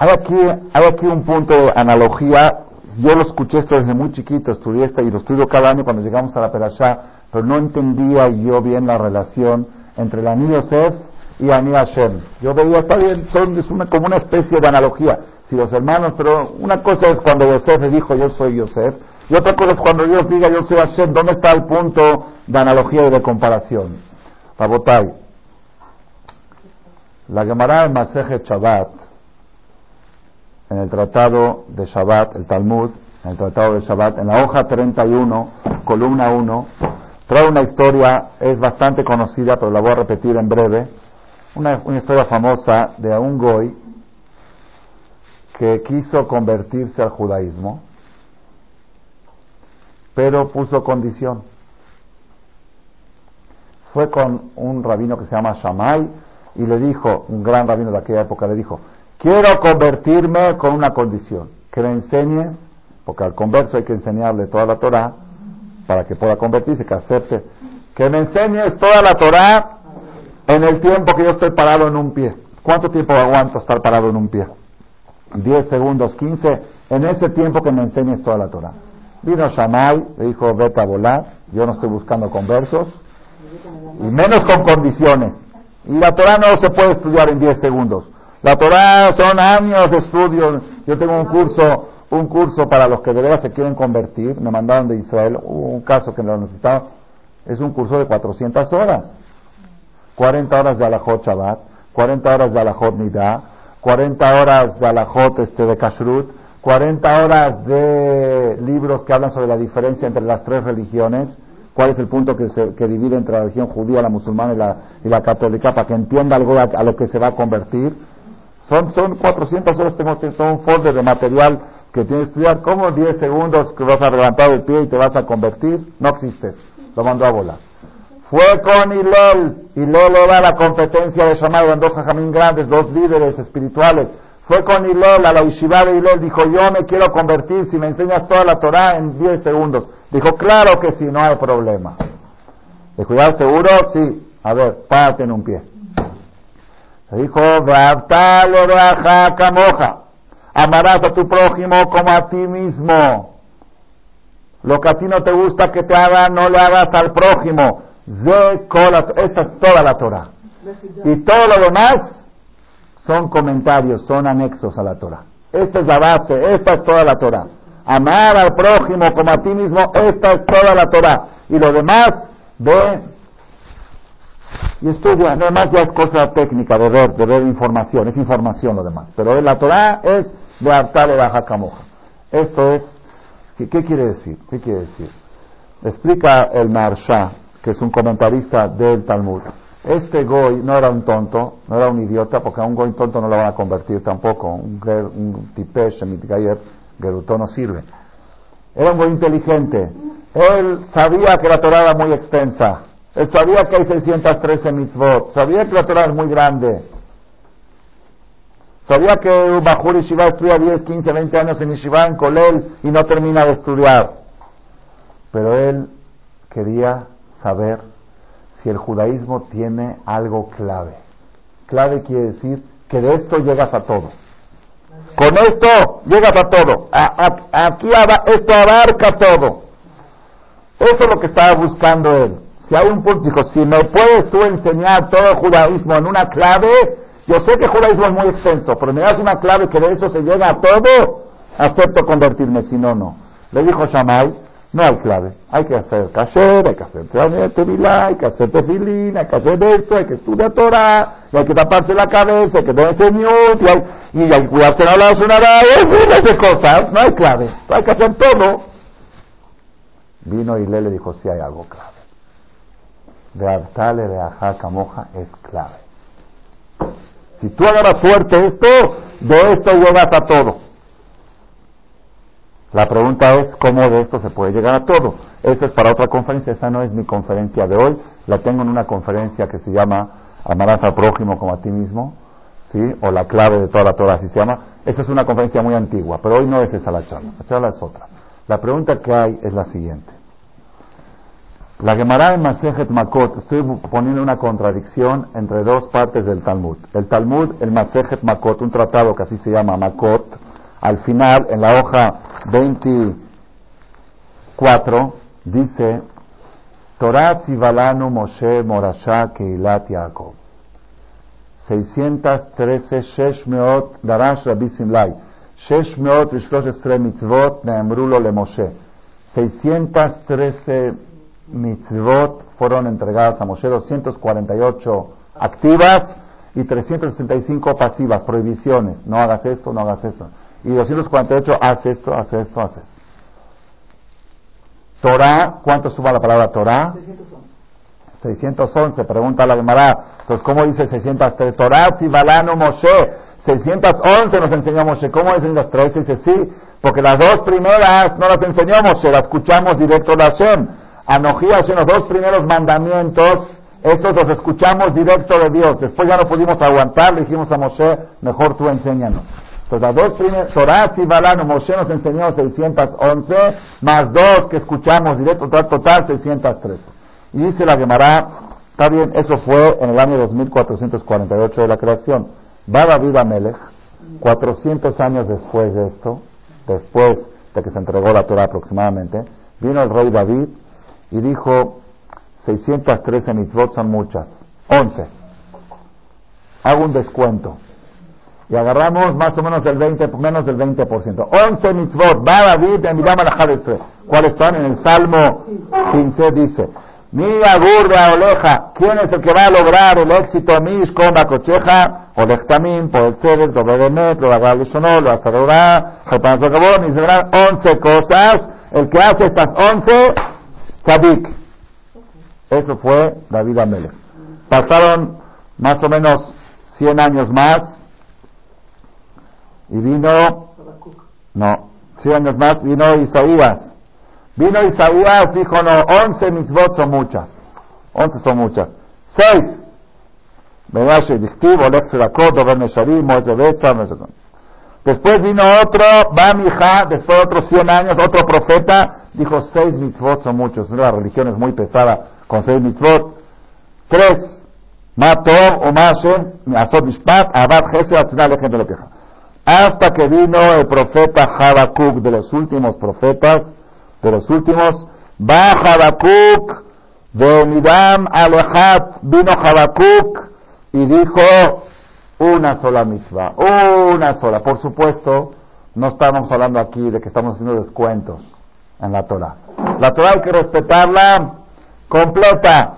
S1: Hay aquí, hay aquí un punto de analogía yo lo escuché esto desde muy chiquito, estudié esta y lo estudio cada año cuando llegamos a la Perashá, pero no entendía yo bien la relación entre el Ani Yosef y Ani Hashem. Yo veía, está bien, son, es una, como una especie de analogía. Si los hermanos, pero una cosa es cuando Yosef le dijo yo soy Yosef, y otra cosa es cuando Dios diga yo soy Hashem. ¿Dónde está el punto de analogía y de comparación? Rabotai. La Gemara de Maseje Shabbat en el tratado de Shabbat, el Talmud, en el tratado de Shabbat, en la hoja 31, columna 1, trae una historia, es bastante conocida, pero la voy a repetir en breve, una, una historia famosa de un goy que quiso convertirse al judaísmo, pero puso condición. Fue con un rabino que se llama Shammai y le dijo, un gran rabino de aquella época, le dijo, Quiero convertirme con una condición, que me enseñes, porque al converso hay que enseñarle toda la Torah para que pueda convertirse, que acepte, que me enseñes toda la Torah en el tiempo que yo estoy parado en un pie. ¿Cuánto tiempo aguanto estar parado en un pie? 10 segundos, 15, en ese tiempo que me enseñes toda la Torah. Vino Shammai, le dijo, vete a volar, yo no estoy buscando conversos, y menos con condiciones. Y la Torah no se puede estudiar en 10 segundos. La Torah son años de estudio. Yo tengo un curso, un curso para los que de verdad se quieren convertir. Me mandaron de Israel un caso que lo necesitaba. Es un curso de 400 horas. 40 horas de Alajot Shabbat, 40 horas de Alajot Nida, 40 horas de Alajot este, de Kashrut, 40 horas de libros que hablan sobre la diferencia entre las tres religiones, cuál es el punto que, se, que divide entre la religión judía, la musulmana y la, y la católica, para que entienda algo a lo que se va a convertir. Son, son 400 horas, tengo todo un folder de material que tienes que estudiar. ¿Cómo 10 segundos que vas a levantar el pie y te vas a convertir? No existe. Lo mandó a volar. Fue con Hilel. Hilel era la competencia de Shammai. Eran dos jajamín grandes, dos líderes espirituales. Fue con Hilel a la Yeshiva de Hilel. Dijo, yo me quiero convertir si me enseñas toda la Torah en 10 segundos. Dijo, claro que sí, no hay problema. Dijo, ¿ya seguro? Sí. A ver, párate en un pie. Le dijo, camoja. Amarás a tu prójimo como a ti mismo. Lo que a ti no te gusta que te haga, no le hagas al prójimo. Esta es toda la Torah. Y todo lo demás son comentarios, son anexos a la Torah. Esta es la base, esta es toda la Torah. Amar al prójimo como a ti mismo, esta es toda la Torah. Y lo demás, ve y estudia, nada más ya es cosa técnica de ver, de ver información, es información lo demás. Pero la Torah es de hartar la jacamoja. Esto es, ¿qué, quiere decir? ¿Qué quiere decir? Explica el Marsha, que es un comentarista del Talmud. Este goy no era un tonto, no era un idiota, porque a un goy tonto no lo van a convertir tampoco. Un, un tipesh, un gerutó no sirve. era muy inteligente. Él sabía que la Torah era muy extensa. Él sabía que hay 613 mitzvot. Sabía que la Torah es muy grande. Sabía que un Bajur Yeshiva estudia 10, 15, 20 años en Yeshiva, en Kolel, y no termina de estudiar. Pero él quería saber si el judaísmo tiene algo clave. Clave quiere decir que de esto llegas a todo. Con esto llegas a todo. aquí esto abarca todo. Eso es lo que estaba buscando él. Si hay un punto, dijo, si me puedes tú enseñar todo el judaísmo en una clave, yo sé que el judaísmo es muy extenso, pero me das una clave que de eso se llega a todo, acepto convertirme, si no, no. Le dijo Shammai, no hay clave. Hay que hacer kasher, hay que hacer tevilá, hay que hacer tefilín, hay que hacer esto, hay que estudiar Torah, hay que taparse la cabeza, hay que tener miut, y hay, y hay que cuidarse la blasonada, y hay cosas. No hay clave. Hay que hacer todo. Vino y le dijo, si hay algo clave. De Artale de Moja es clave. Si tú agarras fuerte esto, de esto llegas a todo. La pregunta es cómo de esto se puede llegar a todo. Esa es para otra conferencia, esa no es mi conferencia de hoy, la tengo en una conferencia que se llama Amarás al prójimo como a ti mismo, ¿sí? o la clave de toda la Torah, así se llama. Esa es una conferencia muy antigua, pero hoy no es esa la charla, la charla es otra. La pregunta que hay es la siguiente. La Gemara en Masejet Makot, estoy poniendo una contradicción entre dos partes del Talmud. El Talmud, el Masejet Makot, un tratado que así se llama Makot, al final, en la hoja 24, dice, Torah Tzivalanu Moshe Morasha Keilat Yaakov. 613 Sheshmeot Darash Rabbi Simlai. Sheshmeot Vishlosh Mitzvot Neemrulo Le Moshe. 613 mitzvot fueron entregadas a Moshe, 248 activas y 365 pasivas, prohibiciones. No hagas esto, no hagas esto y 248 hace esto, hace esto, hace esto. Torah, ¿cuánto suma la palabra Torah? 611. 611, pregunta la Gemara. Entonces, ¿cómo dice 603? Torah, Sibalano, Moshe. 611 nos enseñó Moshe. ¿Cómo dicen las tres? Dice, sí, porque las dos primeras no las enseñó Moshe, las escuchamos directo de Hashem. Anojí Hashem, los dos primeros mandamientos, esos los escuchamos directo de Dios. Después ya no pudimos aguantar, le dijimos a Moshe, mejor tú enséñanos. Torah y Balano, Moshe nos enseñó 611, más dos que escuchamos directo, total, total 613. Y dice la Gemara, está bien, eso fue en el año 2448 de la creación. Va David a Melech, 400 años después de esto, después de que se entregó la Torah aproximadamente, vino el rey David y dijo, 613 mitzvot son muchas, 11. Hago un descuento y agarramos más o menos el 20, menos del 20%. 11 mitzvot, va David en la ¿Cuáles están? En el Salmo 15 dice, mi agur de oleja, ¿quién es el que va a lograr el éxito? Mish, coma, cocheja, olech tamim, por el tzedek, doble de met, lo haga sonó, lo hace jopan y se verán 11 cosas. El que hace estas 11, tzadik. Eso fue David Amelech. Pasaron más o menos 100 años más, y vino, no, 100 años más, vino Isaías. Vino Isaías, dijo, no, 11 mitzvot son muchas. 11 son muchas. 6. Después vino otro, Bamija, después de otros 100 años, otro profeta, dijo 6 mitzvot son muchos. La religión es muy pesada con 6 mitzvot. 3. Matov, Umashem, Asot Mishpat, Abad Gesed, Atzinal, Lechem, Belokeja hasta que vino el profeta Habacuc, de los últimos profetas, de los últimos, va Habacuc de Midam Alehat, vino Habacuc y dijo una sola misma, una sola. Por supuesto, no estamos hablando aquí de que estamos haciendo descuentos en la Torah. La Torah hay que respetarla completa.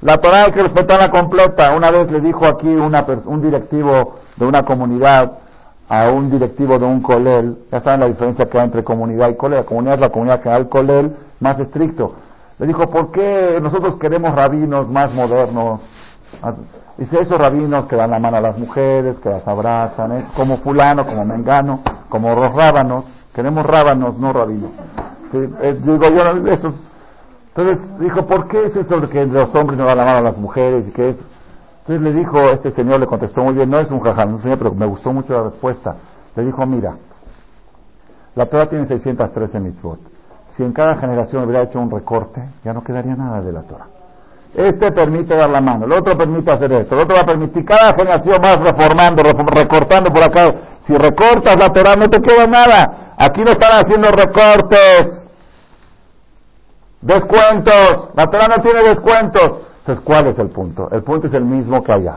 S1: La Torah hay que respetarla completa. Una vez le dijo aquí una, un directivo de una comunidad, a un directivo de un colel, ya saben la diferencia que hay entre comunidad y colel, la comunidad es la comunidad que el colel más estricto. Le dijo, ¿por qué nosotros queremos rabinos más modernos? Dice, esos rabinos que dan la mano a las mujeres, que las abrazan, ¿eh? como fulano, como mengano, como los rábanos, queremos rábanos, no rabinos. eh, digo yo, eso. Entonces dijo, ¿por qué es eso de que los hombres no dan la mano a las mujeres y que es? Entonces le dijo, este señor le contestó muy bien, no es un jajam, un señor, pero me gustó mucho la respuesta. Le dijo, mira, la Torah tiene 613 mitzvot. Si en cada generación hubiera hecho un recorte, ya no quedaría nada de la Torah. Este permite dar la mano, el otro permite hacer esto, el otro va a permitir, cada generación más reformando, recortando por acá. Si recortas la Torah no te queda nada. Aquí no están haciendo recortes, descuentos. La Torah no tiene descuentos. Entonces, ¿cuál es el punto? El punto es el mismo que allá.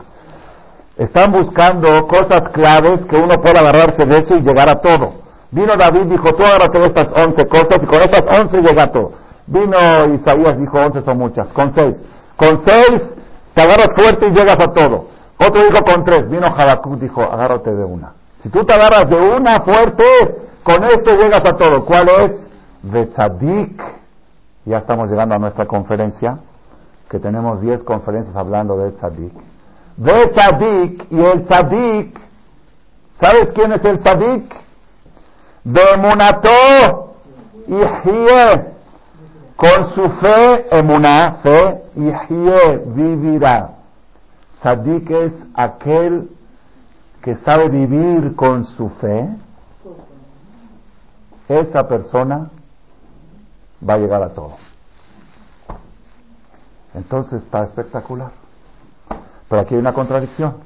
S1: Están buscando cosas claves que uno pueda agarrarse de eso y llegar a todo. Vino David, dijo, tú agárrate estas once cosas y con estas once llega a todo. Vino Isaías, dijo, once son muchas, con seis. Con seis te agarras fuerte y llegas a todo. Otro dijo con tres. Vino Habacuc, dijo, agárrate de una. Si tú te agarras de una fuerte, con esto llegas a todo. ¿Cuál es? De tzadik. Ya estamos llegando a nuestra conferencia, que tenemos diez conferencias hablando de tzadik. De tzadik y el tzadik. ¿Sabes quién es el tzadik? De Munato y con su fe, emuná, fe, y vivirá. Sadik es aquel que sabe vivir con su fe. Esa persona va a llegar a todo. Entonces está espectacular. Pero aquí hay una contradicción.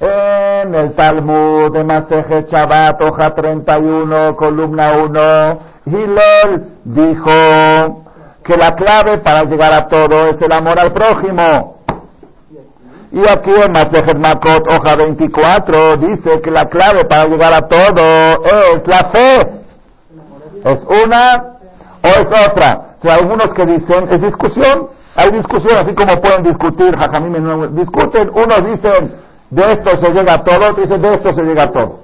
S1: En el Talmud de Maseje Chabat, hoja 31, columna 1, Hillel dijo que la clave para llegar a todo es el amor al prójimo. Y aquí en Masejet Makot, hoja 24, dice que la clave para llegar a todo es la fe. ¿Es una o es otra? O algunos que dicen, es discusión. Hay discusión, así como pueden discutir, jajamim, discuten. Unos dicen, de esto se llega a todo, otros dicen, de esto se llega a todo.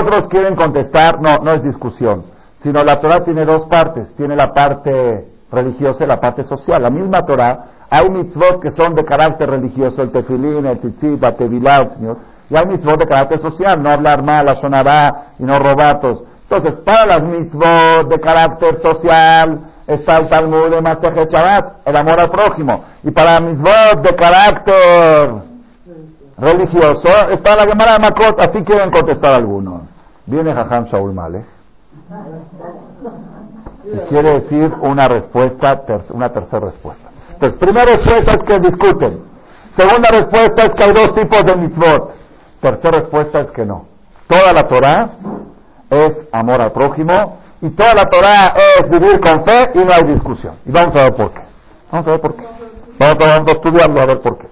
S1: Otros quieren contestar, no, no es discusión sino la Torah tiene dos partes, tiene la parte religiosa y la parte social. La misma Torah, hay mitzvot que son de carácter religioso, el tefilín, el tzitzit, la tevilá, Señor, y hay mitzvot de carácter social, no hablar mal, sonará y no robatos. Entonces, para las mitzvot de carácter social, está el Talmud de Maseje Shabbat, el amor al prójimo. Y para las mitzvot de carácter religioso, está la Gemara de Makot, así quieren contestar algunos. Viene Jajam Shaul Malek y quiere decir una respuesta, una tercera respuesta. Entonces, primera respuesta es que discuten. Segunda respuesta es que hay dos tipos de mitzvot. Tercera respuesta es que no. Toda la Torah es amor al prójimo y toda la Torah es vivir con fe y no hay discusión. Y vamos a ver por qué. Vamos a ver por qué. Vamos a, vamos a estudiarlo a ver por qué.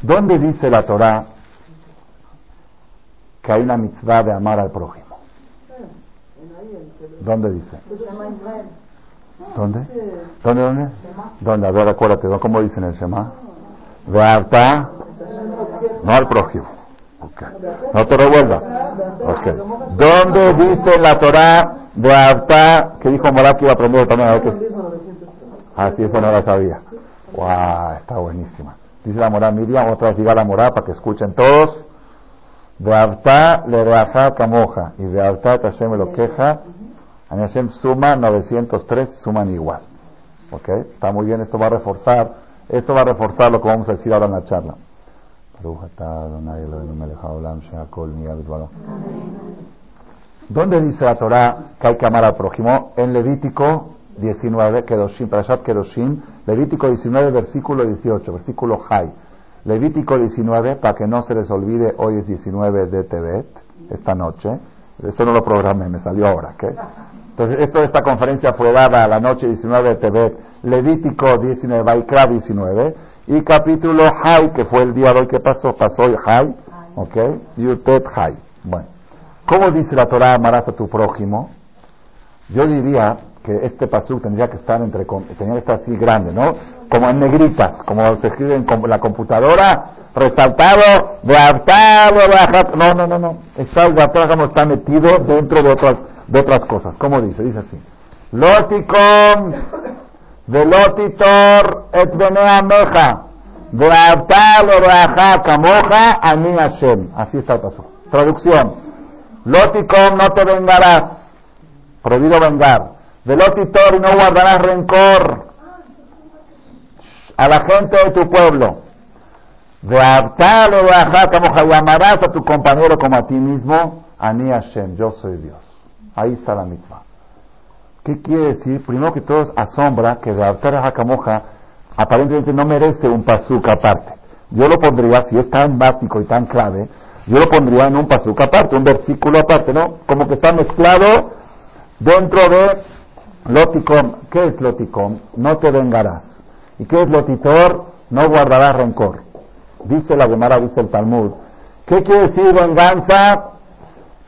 S1: ¿Dónde dice la Torah que hay una mitzvah de amar al prójimo? ¿Dónde dice? ¿Dónde? ¿Dónde, dónde? ¿Dónde? A ver, acuérdate, ¿cómo dicen el Shema? Vearta, no al prójimo. Okay. No te revuelvas. Okay. ¿Dónde dice la Torah Vearta que dijo Morá que iba a aprender también? A ver qué. Ah, eso no la sabía. ¡Wow! Está buenísima. Dice la Morá Miriam, otra vez diga la Morá para que escuchen todos. Vearta le reaja camoja y Vearta Hashem lo queja Hashem suma 903, suman igual. ¿Ok? Está muy bien, esto va a reforzar, esto va a reforzar lo que vamos a decir ahora en la charla. ¿Dónde dice la Torah que hay que amar al prójimo? En Levítico 19, Kedoshim, Parashat Kedoshim, Levítico 19, versículo 18, versículo Hay. Levítico 19, para que no se les olvide, hoy es 19 de Tebet, esta noche. Esto no lo programé, me salió ahora, ¿qué? Entonces, esto, esta conferencia fue dada a la noche 19 de Tebet, Levítico 19, Baikra 19, y capítulo Hay, que fue el día de hoy que pasó, pasó Hay, ¿ok? Yutet Hay. Bueno, ¿cómo dice la Torah, amarás a tu prójimo? Yo diría que este pasú tendría que estar entre, tendría que estar así grande, ¿no? Como en negritas, como se escribe en la computadora, resaltado, de de no, no, no, no, está el como está metido dentro de otras de otras cosas. ¿Cómo dice? Dice así. Loticom velotitor et meja raja kamoja ani. Así está el paso. Traducción. Loticom no te vengarás. Prohibido vengar. Velotitor y no guardarás rencor a la gente de tu pueblo. De Abtal o de llamarás a tu compañero como a ti mismo. Ani Hashem, yo soy Dios. Ahí está la misma. ¿Qué quiere decir? Primero que todo asombra que de Abtal Hakamoja aparentemente no merece un pasuk aparte. Yo lo pondría, si es tan básico y tan clave, yo lo pondría en un pasuk aparte, un versículo aparte, ¿no? Como que está mezclado dentro de Loticom. ¿Qué es Loticom? No te vengarás. ¿Y qué es Lotitor? No guardarás rencor. Dice la Gemara, dice el Talmud. ¿Qué quiere decir venganza?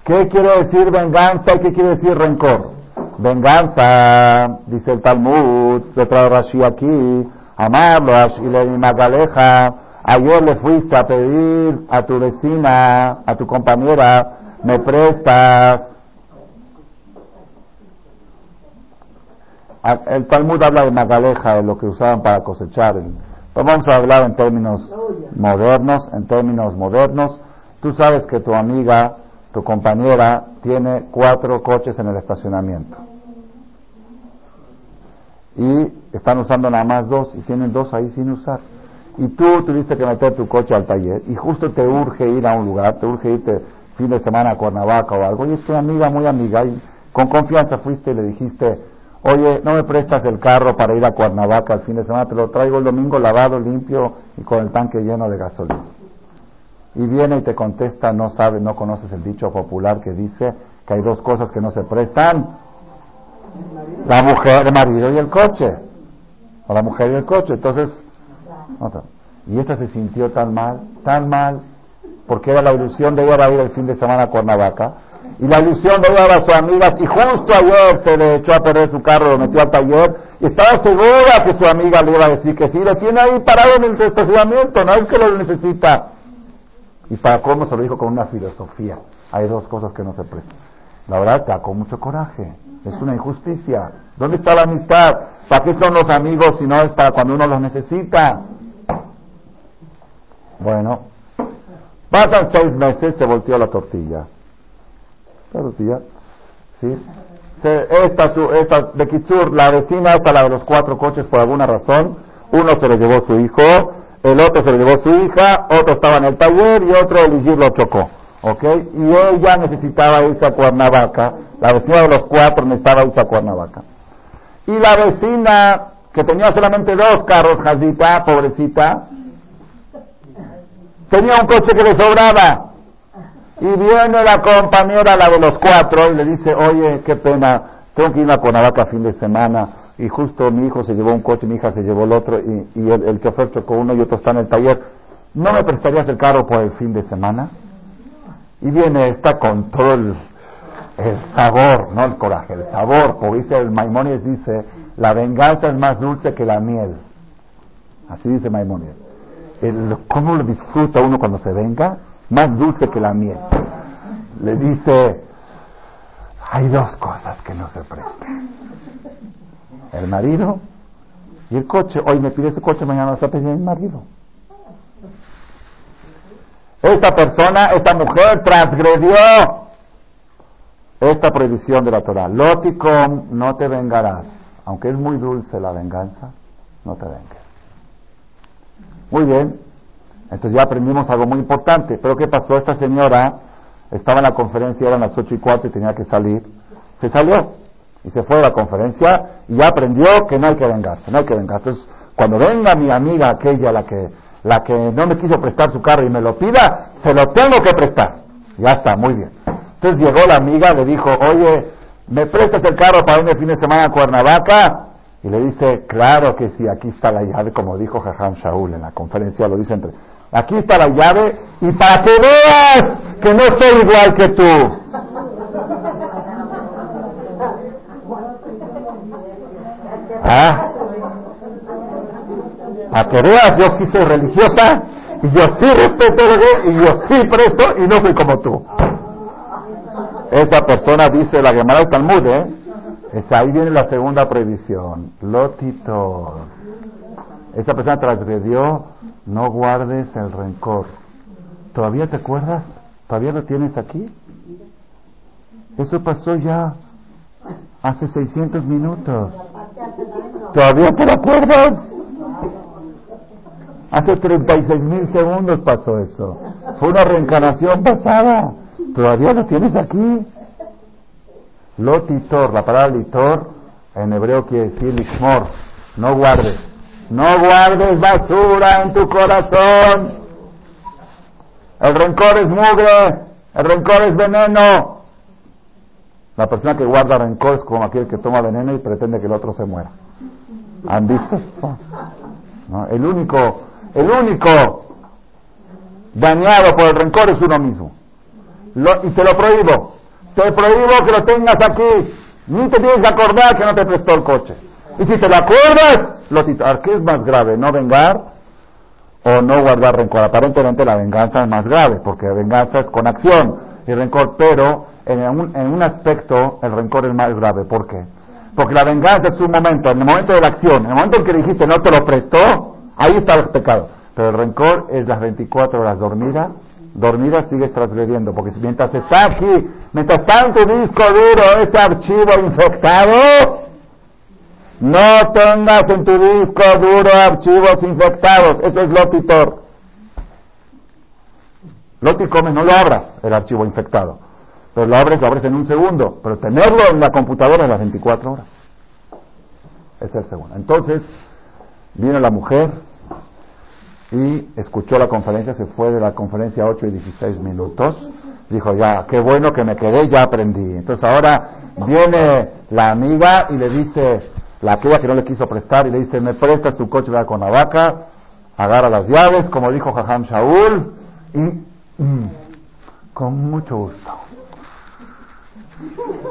S1: ¿Qué quiere decir venganza y qué quiere decir rencor? Venganza, dice el Talmud, detrás de Rashi aquí, amarlo, y le magaleja, ayer le fuiste a pedir a tu vecina, a tu compañera, me prestas. El Talmud habla de magaleja, de lo que usaban para cosechar. Pero vamos a hablar en términos modernos, en términos modernos. Tú sabes que tu amiga, tu compañera, tiene cuatro coches en el estacionamiento. Y están usando nada más dos y tienen dos ahí sin usar y tú tuviste que meter tu coche al taller y justo te urge ir a un lugar, te urge irte fin de semana a Cuernavaca o algo, y es tu amiga, muy amiga, y con confianza fuiste y le dijiste, oye, no me prestas el carro para ir a Cuernavaca el fin de semana, te lo traigo el domingo lavado, limpio y con el tanque lleno de gasolina. Y viene y te contesta, no sabes, no conoces el dicho popular que dice que hay dos cosas que no se prestan, la mujer, el marido y el coche, o la mujer y el coche. Entonces, y esta se sintió tan mal, tan mal, porque era la ilusión de ir a ir el fin de semana a Cuernavaca, y la ilusión de ir a sus amigas, y justo ayer se le echó a perder su carro, lo metió al taller, y estaba segura que su amiga le iba a decir que sí, lo tiene ahí parado en el estacionamiento, no es que lo necesita. Y para cómo se lo dijo con una filosofía. Hay dos cosas que no se prestan. La verdad, con mucho coraje. Es una injusticia. ¿Dónde está la amistad? ¿Para qué son los amigos si no es para cuando uno los necesita? Bueno, pasan seis meses, se volteó la tortilla. La tortilla, ¿sí? esta, esta, de Kitsur, la vecina, esta, la de los cuatro coches, por alguna razón, uno se le llevó su hijo, el otro se le llevó su hija, otro estaba en el taller y otro el lo chocó. ¿Ok? Y ella necesitaba irse a Cuernavaca, la vecina de los cuatro necesitaba irse a Cuernavaca. Y la vecina, que tenía solamente dos carros, Jazita, pobrecita, tenía un coche que le sobraba. Y viene la compañera, la de los cuatro, y le dice, oye, qué pena, tengo que ir a Cuernavaca fin de semana, y justo mi hijo se llevó un coche, mi hija se llevó el otro, y, el, el chofer chocó uno y otro está en el taller. ¿No me prestarías el carro por el fin de semana? Y viene esta con todo el, sabor, no el coraje, el sabor, como dice el Maimónides, dice, la venganza es más dulce que la miel. Así dice Maimónides el, cómo lo disfruta uno cuando se venga, más dulce que la miel. Le dice, hay dos cosas que no se prestan. El marido y el coche. Hoy me pide ese coche, mañana vas a pedir el marido. Esta persona, esta mujer transgredió esta prohibición de la Torah. Loticom, no te vengarás. Aunque es muy dulce la venganza, no te vengas. Muy bien. Entonces ya aprendimos algo muy importante. Pero ¿qué pasó? Esta señora estaba en la conferencia, eran las ocho y cuatro y tenía que salir. Se salió y se fue a la conferencia y ya aprendió que no hay que vengarse, no hay que vengarse. Entonces, cuando venga mi amiga aquella, la que, la que no me quiso prestar su carro y me lo pida, se lo tengo que prestar. Ya está, muy bien. Entonces llegó la amiga, le dijo, oye, ¿me prestas el carro para ir de fin de semana a Cuernavaca? Y le dice, claro que sí, aquí está la llave, como dijo Jajam Shaul en la conferencia, lo dice entre, aquí está la llave, y para que veas que no soy igual que tú. ¿Ah? Para que veas, yo sí soy religiosa, y yo sí respeto y yo sí presto, y no soy como tú. Esa persona dice la Gemara del Talmud, ¿eh? ahí viene la segunda prohibición. Lotito. Esa persona transgredió, no guardes el rencor. ¿Todavía te acuerdas? ¿Todavía lo tienes aquí? Eso pasó ya Hace 600 minutos. ¿Todavía te acuerdas? Hace 36 mil segundos pasó eso. Fue una reencarnación pasada. ¿Todavía lo tienes aquí? Lotitor, la palabra litor en hebreo quiere decir lishmor. No guardes. No guardes basura en tu corazón. El rencor es mugre. El rencor es veneno. La persona que guarda rencor es como aquel que toma veneno y pretende que el otro se muera. ¿Han visto? El único, el único dañado por el rencor es uno mismo. Y te lo prohíbo. Te prohíbo que lo tengas aquí. Ni te tienes que acordar que no te prestó el coche. Y si te lo acuerdas, lo ¿Qué es más grave? ¿No vengar o no guardar rencor? Aparentemente la venganza es más grave, porque la venganza es con acción y rencor, pero en un, en un aspecto el rencor es más grave. ¿Por qué? Porque la venganza es un momento, en el momento de la acción, en el momento en que dijiste no te lo prestó, ahí está el pecado. Pero el rencor es las 24 horas dormida, dormida sigues transgrediendo, porque mientras está aquí, mientras está en tu disco duro ese archivo infectado, no tengas en tu disco duro archivos infectados, eso es lotitor. Loti come, no lo abras, el archivo infectado. Pero lo abres, lo abres en un segundo. Pero tenerlo en la computadora es las 24 horas. Es el segundo. Entonces, vino la mujer y escuchó la conferencia, se fue de la conferencia 8 y 16 minutos. Dijo, ya, qué bueno que me quedé, ya aprendí. Entonces ahora viene la amiga y le dice, la aquella que no le quiso prestar, y le dice, me prestas tu coche con la vaca, agarra las llaves, como dijo Jajam Shaul, y mm, con mucho gusto.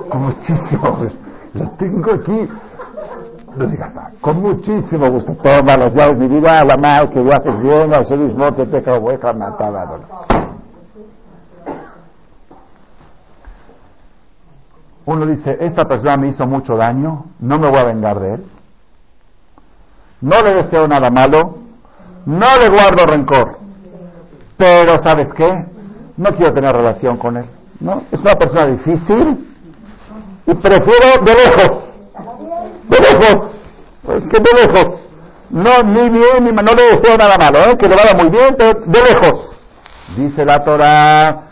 S1: Con muchísimo gusto. Lo tengo aquí. No digas Con muchísimo gusto. Toma las llaves de mi vida, la mal, que haces bien, a mismo te te a matar Uno dice, esta persona me hizo mucho daño, no me voy a vengar de él. No le deseo nada malo, no le guardo rencor. Pero ¿sabes qué? No quiero tener relación con él. ¿no? Es una persona difícil y prefiero de lejos. De lejos. Es que de lejos. No, ni bien, ni mal. No le deseo nada malo, ¿eh? que le vaya muy bien, pero de lejos. Dice la Torah,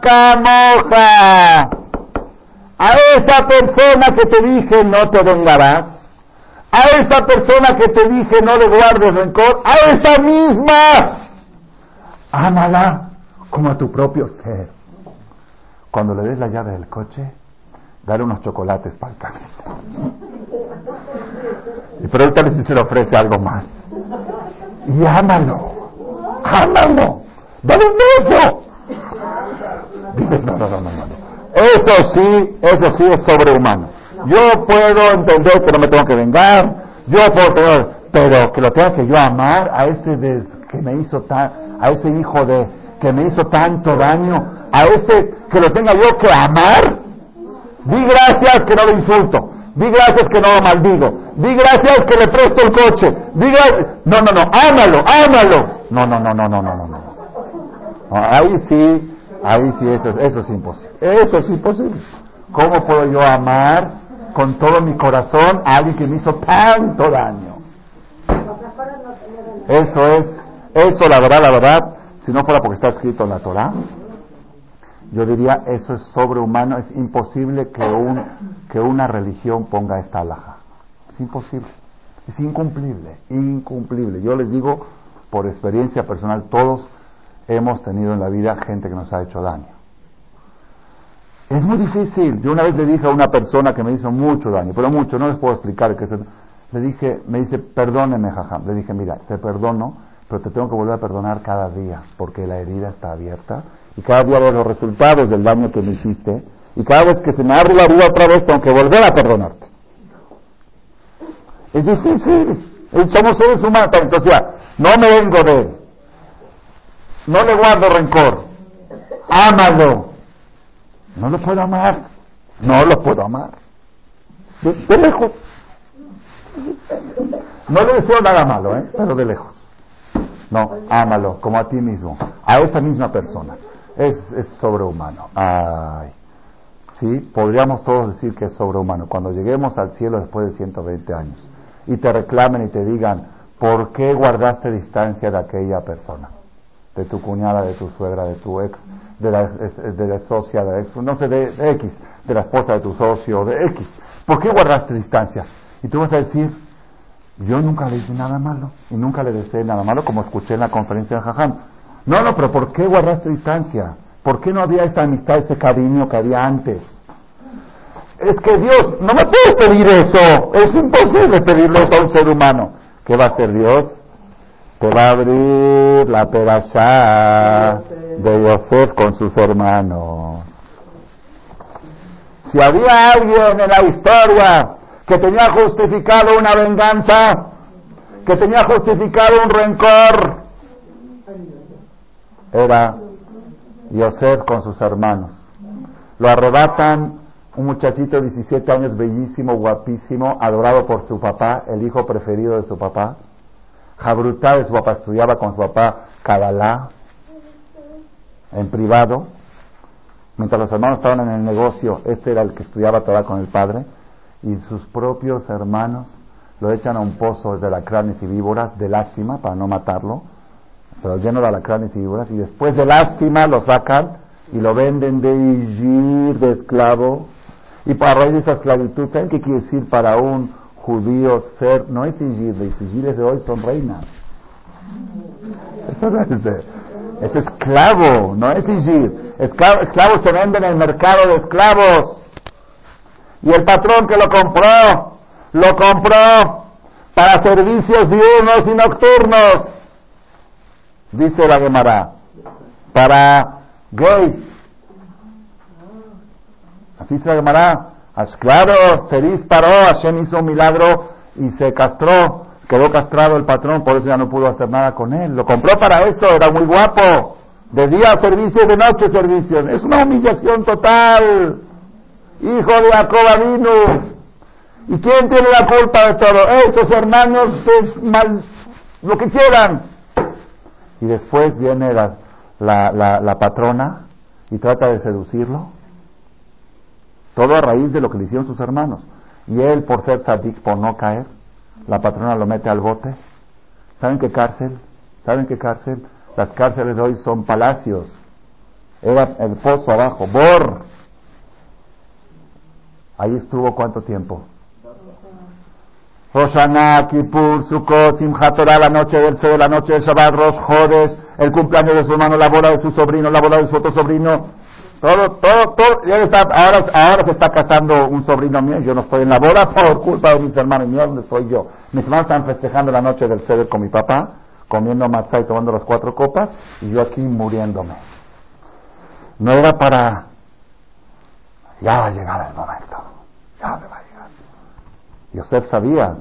S1: camoja. A esa persona que te dije no te vengarás. A esa persona que te dije no le guardes rencor. A esa misma. Ámala como a tu propio ser. Cuando le des la llave del coche, dale unos chocolates para el camino. Y pregúntale si se le ofrece algo más. Y ámalo. Ámalo. Dale un beso. no, no, no, no. Eso sí, eso sí es sobrehumano. Yo puedo entender que no me tengo que vengar, yo puedo pero que lo tenga que yo amar a ese que me hizo tan, a ese hijo de que me hizo tanto daño, a ese que lo tenga yo que amar, Di gracias que no lo insulto. Di gracias que no lo maldigo. Di gracias que le presto el coche. Di gracias... No, no, no. Ámalo, ámalo. No, no, no, no, no, no, no. no ahí sí, ahí sí, eso, eso es imposible. Eso es imposible. ¿Cómo puedo yo amar con todo mi corazón a alguien que me hizo tanto daño? Eso es, eso la verdad, la verdad, si no fuera porque está escrito en la Torah, yo diría eso es sobrehumano, es imposible que, un, que una religión ponga esta alhaja. Es imposible, es incumplible, incumplible. Yo les digo, por experiencia personal, todos hemos tenido en la vida gente que nos ha hecho daño. Es muy difícil. Yo una vez le dije a una persona que me hizo mucho daño, pero mucho, no les puedo explicar que le dije, me dice, perdóneme, jajam. Le dije, mira, te perdono, pero te tengo que volver a perdonar cada día, porque la herida está abierta, y cada día veo los resultados del daño que me hiciste, y cada vez que se me abre la vida otra vez tengo que volver a perdonarte. Es difícil, somos seres humanos, entonces ya, no me vengo de él, no le guardo rencor, ámalo, no lo puedo amar, no lo puedo amar, de, lejos, no le deseo nada malo, ¿eh? pero de lejos. No, ámalo como a ti mismo, a esa misma persona. Es, es sobrehumano. Ay. sí, podríamos todos decir que es sobrehumano. Cuando lleguemos al cielo después de 120 años y te reclamen y te digan, ¿por qué guardaste distancia de aquella persona? De tu cuñada, de tu suegra, de tu ex, de la, de la socia, de ex, no sé, de, de X, de la esposa de tu socio, de X. ¿Por qué guardaste distancia? Y tú vas a decir, yo nunca le hice nada malo y nunca le deseé nada malo, como escuché en la conferencia de Jajam. No, no, pero ¿por qué guardaste distancia? ¿Por qué no había esa amistad, ese cariño que había antes? Es que Dios, no me puedes pedir eso. Es imposible pedirle eso a un ser humano. ¿Qué va a hacer Dios? Te va a abrir la perashá de Yosef con sus hermanos. Si había alguien en la historia que tenía justificado una venganza, que tenía justificado un rencor, era Yosef con sus hermanos. Lo arrebatan un muchachito de 17 años, bellísimo, guapísimo, adorado por su papá, el hijo preferido de su papá. Jabrutá de su papá, estudiaba con su papá Kabbalah en privado. Mientras los hermanos estaban en el negocio, este era el que estudiaba Torah con el padre y sus propios hermanos lo echan a un pozo de lacranes y víboras de lástima para no matarlo, lleno de lacranes y víboras, y después de lástima lo sacan y lo venden de Ijir, de esclavo, y para raíz de esa esclavitud, ¿saben qué quiere decir para un judío ser? No es Ijir, los Ijires de hoy son reinas. Eso no es, es esclavo, no es Ijir. esclavos se venden en el mercado de esclavos. Y el patrón que lo compró, lo compró para servicios diurnos y nocturnos. Dice la Gemara, para gays. Así se la Gemara. Claro, se disparó, Hashem hizo un milagro y se castró. Quedó castrado el patrón, por eso ya no pudo hacer nada con él. Lo compró para eso, era muy guapo. De día servicio, de noche servicio. Es una humillación total hijo de Jacob vino. ¿Y quién tiene la culpa de todo? Esos hermanos es mal, lo que quieran. Y después viene la, la, la, patrona y trata de seducirlo. Todo a raíz de lo que le hicieron sus hermanos. Y él, por ser tzadik, por no caer, la patrona lo mete al bote. ¿Saben qué cárcel? ¿Saben qué cárcel? Las cárceles de hoy son palacios. Era el pozo abajo, bor. Ahí estuvo cuánto tiempo? Roshaná, Kippur, Sukkot, Simchat Torah, la noche del Sede, la noche del Shabbat, Rosh Jodes, el cumpleaños de su hermano, la boda de su sobrino, la boda de su otro sobrino, todo, todo, todo, ahora, ahora se está casando un sobrino mío, yo no estoy en la boda por culpa de mis hermanos míos, ¿dónde estoy yo? Mis hermanos están festejando la noche del Seder con mi papá, comiendo matzah y tomando las cuatro copas, y yo aquí muriéndome. No era para ya va a llegar el momento, ya me va. Yosef sabía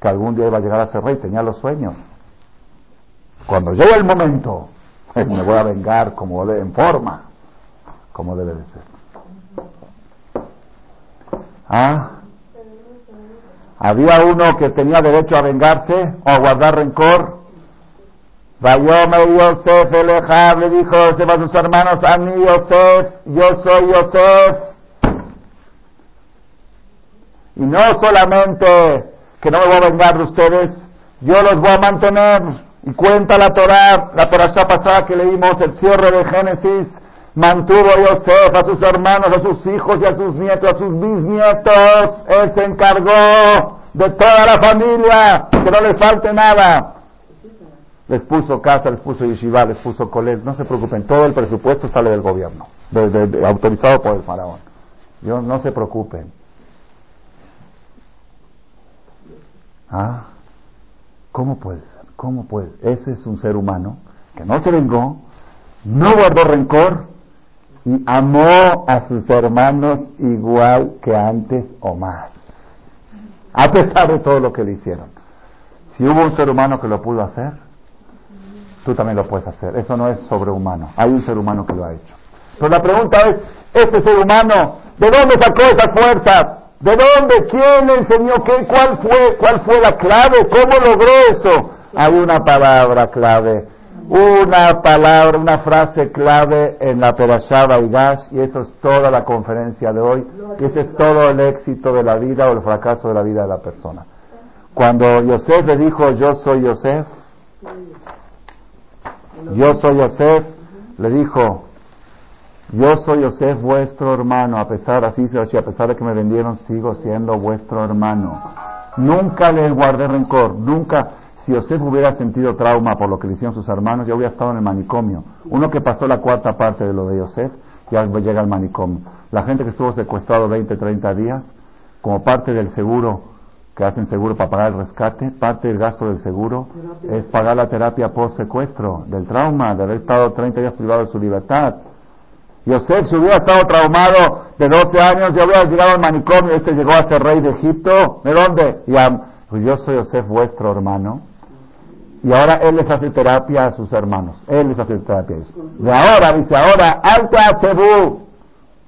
S1: que algún día iba a llegar a ser rey, tenía los sueños. Cuando llegue el momento, me voy a vengar como de, en forma, como debe de ser. ¿Ah? Había uno que tenía derecho a vengarse o a guardar rencor. Vayome Yosef el le dijo Yosef a sus hermanos, a mí Yosef, yo soy Yosef. Y no solamente que no me voy a vengar de ustedes, yo los voy a mantener. Y cuenta la Torah, la Torah pasada que leímos, el cierre de Génesis, mantuvo a Yosef, a sus hermanos, a sus hijos y a sus nietos, a sus bisnietos. Él se encargó de toda la familia, que no les falte nada. Les puso casa, les puso yeshiva, les puso colegio. No se preocupen, todo el presupuesto sale del gobierno, autorizado por el faraón. Yo, no se preocupen. Ah, ¿cómo puede ser? ¿Cómo puede? Ese es un ser humano que no se vengó, no guardó rencor y amó a sus hermanos igual que antes o más. A pesar de todo lo que le hicieron. Si hubo un ser humano que lo pudo hacer, tú también lo puedes hacer. Eso no es sobrehumano. Hay un ser humano que lo ha hecho. Pero la pregunta es, este ser humano, ¿de dónde sacó esas fuerzas? ¿De dónde? ¿Quién le enseñó qué? ¿Cuál fue, cuál fue la clave? ¿Cómo logró eso? Hay una palabra clave Una palabra, una frase clave en la Perashá Baigash y eso es toda la conferencia de hoy, y ese es todo el éxito de la vida o el fracaso de la vida de la persona. Cuando Yosef le dijo, yo soy Yosef, yo soy Yosef, le dijo, yo soy Yosef vuestro hermano, a pesar, así se a pesar de que me vendieron, sigo siendo vuestro hermano. Nunca le guardé rencor, nunca, si Yosef hubiera sentido trauma por lo que le hicieron sus hermanos, ya hubiera estado en el manicomio. Uno que pasó la cuarta parte de lo de Yosef, ya llega al manicomio. La gente que estuvo secuestrado 20, 30 días, como parte del seguro que hacen seguro para pagar el rescate, parte del gasto del seguro es pagar la terapia post secuestro, del trauma, de haber estado 30 días privado de su libertad. Yosef, si hubiera estado traumado de 12 años, ya hubiera llegado al manicomio, este llegó a ser rey de Egipto, ¿de dónde? Y pues yo soy Yosef, vuestro hermano, y ahora él les hace terapia a sus hermanos, él les hace terapia a ellos. De ahora, dice ahora, alta Cebú,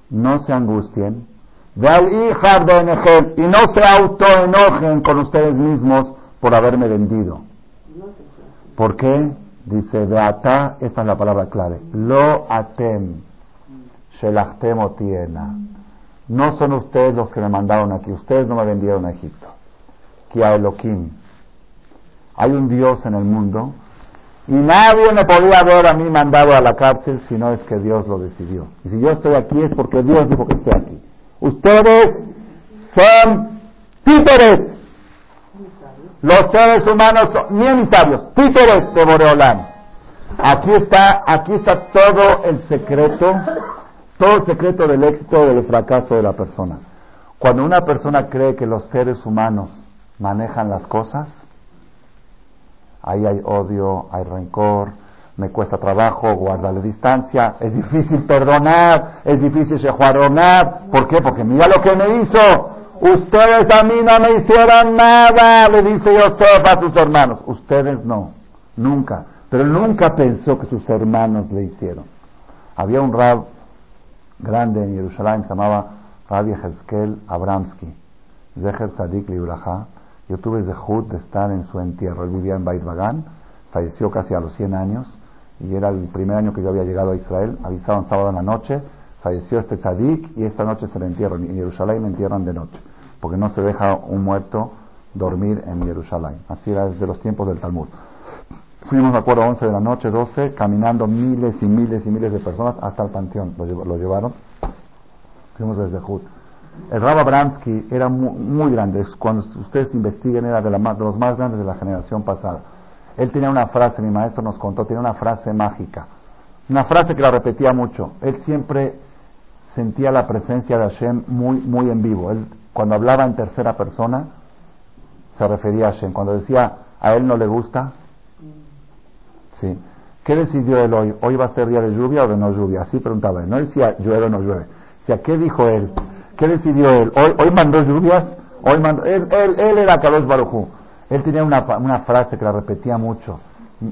S1: no se angustien, y no se autoenojen con ustedes mismos por haberme vendido. ¿Por qué? Dice, Beata, esta es la palabra clave, lo atem, shelachtem otiena. No son ustedes los que me mandaron aquí, ustedes no me vendieron a Egipto. Kia Elohim. Hay un Dios en el mundo y nadie me podía haber a mí mandado a la cárcel si no es que Dios lo decidió. Y si yo estoy aquí es porque Dios dijo que esté aquí. Ustedes son títeres. Los seres humanos son ni emisarios, títeres de Boreolán. Aquí está, aquí está todo el secreto, todo el secreto del éxito o del fracaso de la persona. Cuando una persona cree que los seres humanos manejan las cosas, ahí hay odio, hay rencor, me cuesta trabajo guardarle distancia, es difícil perdonar, es difícil sejuaronar. ¿Por qué? Porque mira lo que me hizo. Ustedes a mí no me hicieron nada, le dice Yosef a sus hermanos. Ustedes no, nunca. Pero nunca pensó que sus hermanos le hicieron. Había un rab grande en Jerusalén, se llamaba Rabbi Hezkel Abramsky, Zeher Tzadik Libraja. Yo tuve Zehut de estar en su entierro. Él vivía en Beit Bagan, falleció casi a los 100 años y era el primer año que yo había llegado a Israel, avisaron sábado en la noche, falleció este tzadik y esta noche se le entierran. En Jerusalén me entierran de noche, porque no se deja un muerto dormir en Jerusalén. Así era desde los tiempos del Talmud. Fuimos, me acuerdo, 11 de la noche, 12, caminando miles y miles y miles de personas hasta el panteón. Lo, llevaron. Fuimos desde Jud. El Rabba Bramsky era muy, grande. Cuando ustedes investiguen, era de, la, de los más grandes de la generación pasada él tenía una frase, mi maestro nos contó, tenía una frase mágica, una frase que la repetía mucho. Él siempre sentía la presencia de Hashem muy, muy en vivo. Él, cuando hablaba en tercera persona, se refería a Hashem. Cuando decía, a él no le gusta, sí. ¿Qué decidió él hoy? ¿Hoy va a ser día de lluvia o de no lluvia? Así preguntaba él. No decía llueve o no llueve. Decía, ¿qué dijo él? ¿Qué decidió él? ¿Hoy, mandó lluvias? Hoy mandó, él, él, era Carlos Barujú. Él tenía una, frase que la repetía mucho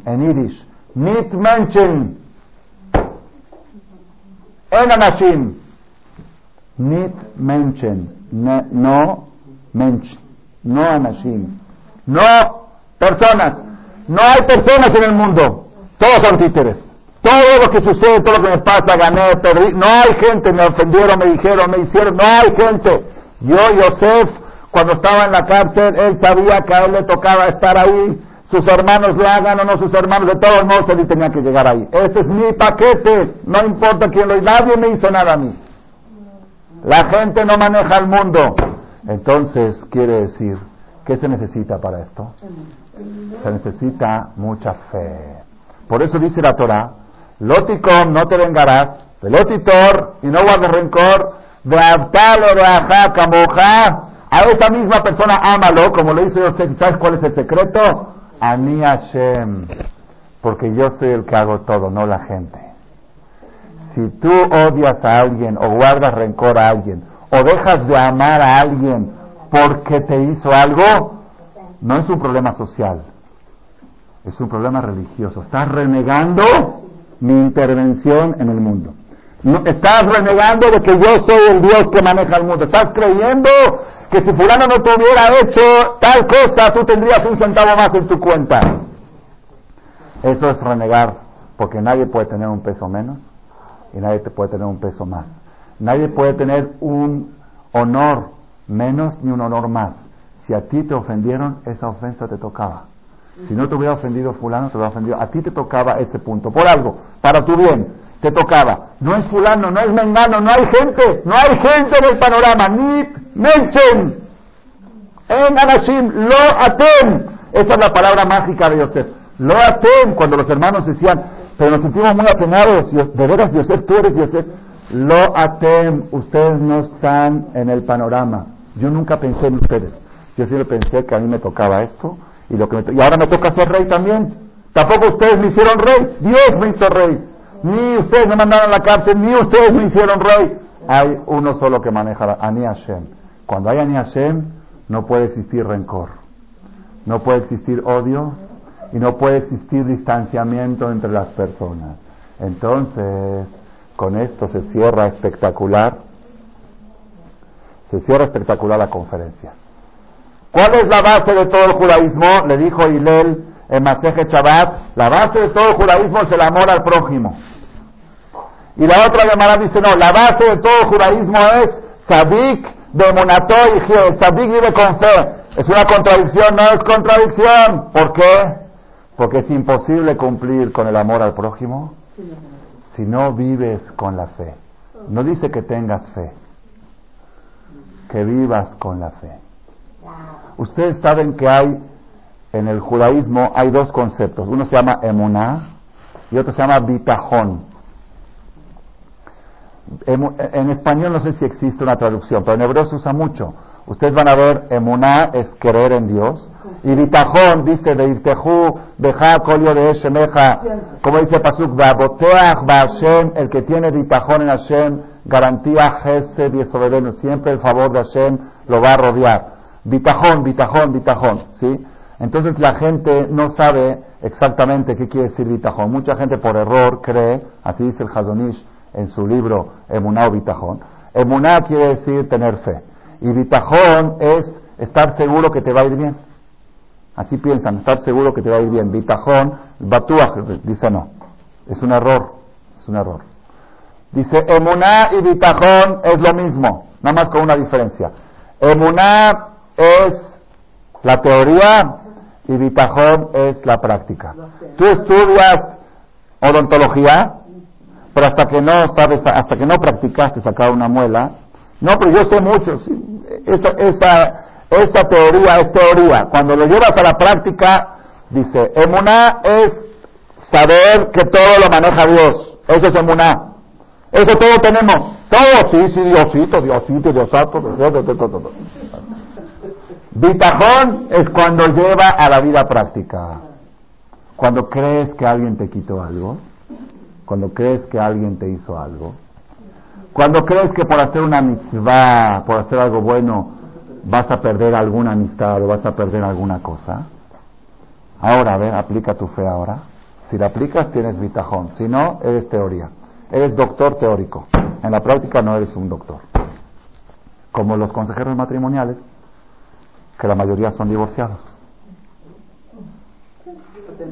S1: en irish. Nit Menschen. En Anashim. Nit Menschen. No Mensch. No Anashim. No personas. No hay personas en el mundo. Todos son títeres. Todo lo que sucede, todo lo que me pasa, gané, perdí. No hay gente. Me ofendieron, me dijeron, me hicieron. No hay gente. Yo, Yosef, cuando estaba en la cárcel, él sabía que a él le tocaba estar ahí. Sus hermanos le hagan o no sus hermanos, de todos modos él tenía que llegar ahí. Este es mi paquete, no importa quién lo nadie me hizo nada a mí. La gente no maneja el mundo. Entonces, quiere decir, ¿qué se necesita para esto? Se necesita mucha fe. Por eso dice la Torah, Loticom, no te vengarás, Velotitor, y no guardes rencor, de Abtalo, de a esa misma persona ámalo, como lo hizo Yosef. ¿Sabes cuál es el secreto? Ani Hashem. Porque yo soy el que hago todo, no la gente. Si tú odias a alguien o guardas rencor a alguien o dejas de amar a alguien porque te hizo algo, no es un problema social, es un problema religioso. Estás renegando mi intervención en el mundo. No, estás renegando de que yo soy el Dios que maneja el mundo. Estás creyendo que si fulano no te hubiera hecho tal cosa, tú tendrías un centavo más en tu cuenta. Eso es renegar, porque nadie puede tener un peso menos y nadie te puede tener un peso más. Nadie puede tener un honor menos ni un honor más. Si a ti te ofendieron, esa ofensa te tocaba. Si no te hubiera ofendido fulano, te hubiera ofendido. A ti te tocaba ese punto, por algo, para tu bien, te tocaba. No es fulano, no es mengano, no hay gente, no hay gente en el panorama. Ni menchen. En Anashim, lo aten. Esa es la palabra mágica de Yosef. Lo aten, cuando los hermanos decían, pero nos sentimos muy apenados. De veras, Yosef, tú eres Yosef. Lo atem, ustedes no están en el panorama. Yo nunca pensé en ustedes. Yo siempre pensé que a mí me tocaba esto y, lo que y ahora me toca ser rey también. Tampoco ustedes me hicieron rey. Dios me hizo rey. Ni ustedes me mandaron a la cárcel, ni ustedes me hicieron rey. Hay uno solo que maneja, Ani Hashem. Cuando hay Ani Hashem, no puede existir rencor. No puede existir odio y no puede existir distanciamiento entre las personas. Entonces, con esto se cierra espectacular, se cierra espectacular la conferencia. ¿Cuál es la base de todo el judaísmo? Le dijo Hilel en Maseje Chabat, la base de todo el judaísmo es el amor al prójimo. Y la otra llamada dice, no, la base de todo el judaísmo es Sadik de Monato y Giel. Sadik vive con fe. Es una contradicción, no es contradicción. ¿Por qué? Porque es imposible cumplir con el amor al prójimo si no vives con la fe. No dice que tengas fe, que vivas con la fe. Ustedes saben que hay en el judaísmo hay dos conceptos. Uno se llama emuná y otro se llama bitajón. En español no sé si existe una traducción, pero en hebreo se usa mucho. Ustedes van a ver, emuná es creer en Dios. Y bitajón dice, Beirtehu, Beja, Colio de Eshemeja, como dice Pasuk, Baboteach, Hashem, el que tiene bitajón en Hashem, garantía Gesed y siempre el favor de Hashem lo va a rodear. Bitajón, bitajón, bitajón, ¿sí? Entonces la gente no sabe exactamente qué quiere decir bitajón. Mucha gente por error cree, así dice el Hazonish en su libro Emuná o bitajón. Emuná quiere decir tener fe. Y bitajón es estar seguro que te va a ir bien. Así piensan, estar seguro que te va a ir bien. Bitajón, batuaj, dice no. Es un error, es un error. Dice emuná y bitajón es lo mismo, nada más con una diferencia. Emuná es la teoría y bitajón es la práctica. Tú estudias odontología, pero hasta que no sabes, hasta que no practicaste sacar una muela, no, pero yo sé mucho, esa, esa, esa teoría es teoría. Cuando lo llevas a la práctica, dice, emuná es saber que todo lo maneja Dios. Eso es emuná. Eso todo tenemos. Todo, sí, sí, Diosito, Diosito, Diosato, Bitajón es cuando lleva a la vida práctica. Cuando crees que alguien te quitó algo, cuando crees que alguien te hizo algo, cuando crees que por hacer una mitzvah, por hacer algo bueno, vas a perder alguna amistad o vas a perder alguna cosa. Ahora, a ver, aplica tu fe ahora. Si la aplicas, tienes bitajón. Si no, eres teoría. Eres doctor teórico. En la práctica no eres un doctor. Como los consejeros matrimoniales, que la mayoría son divorciados.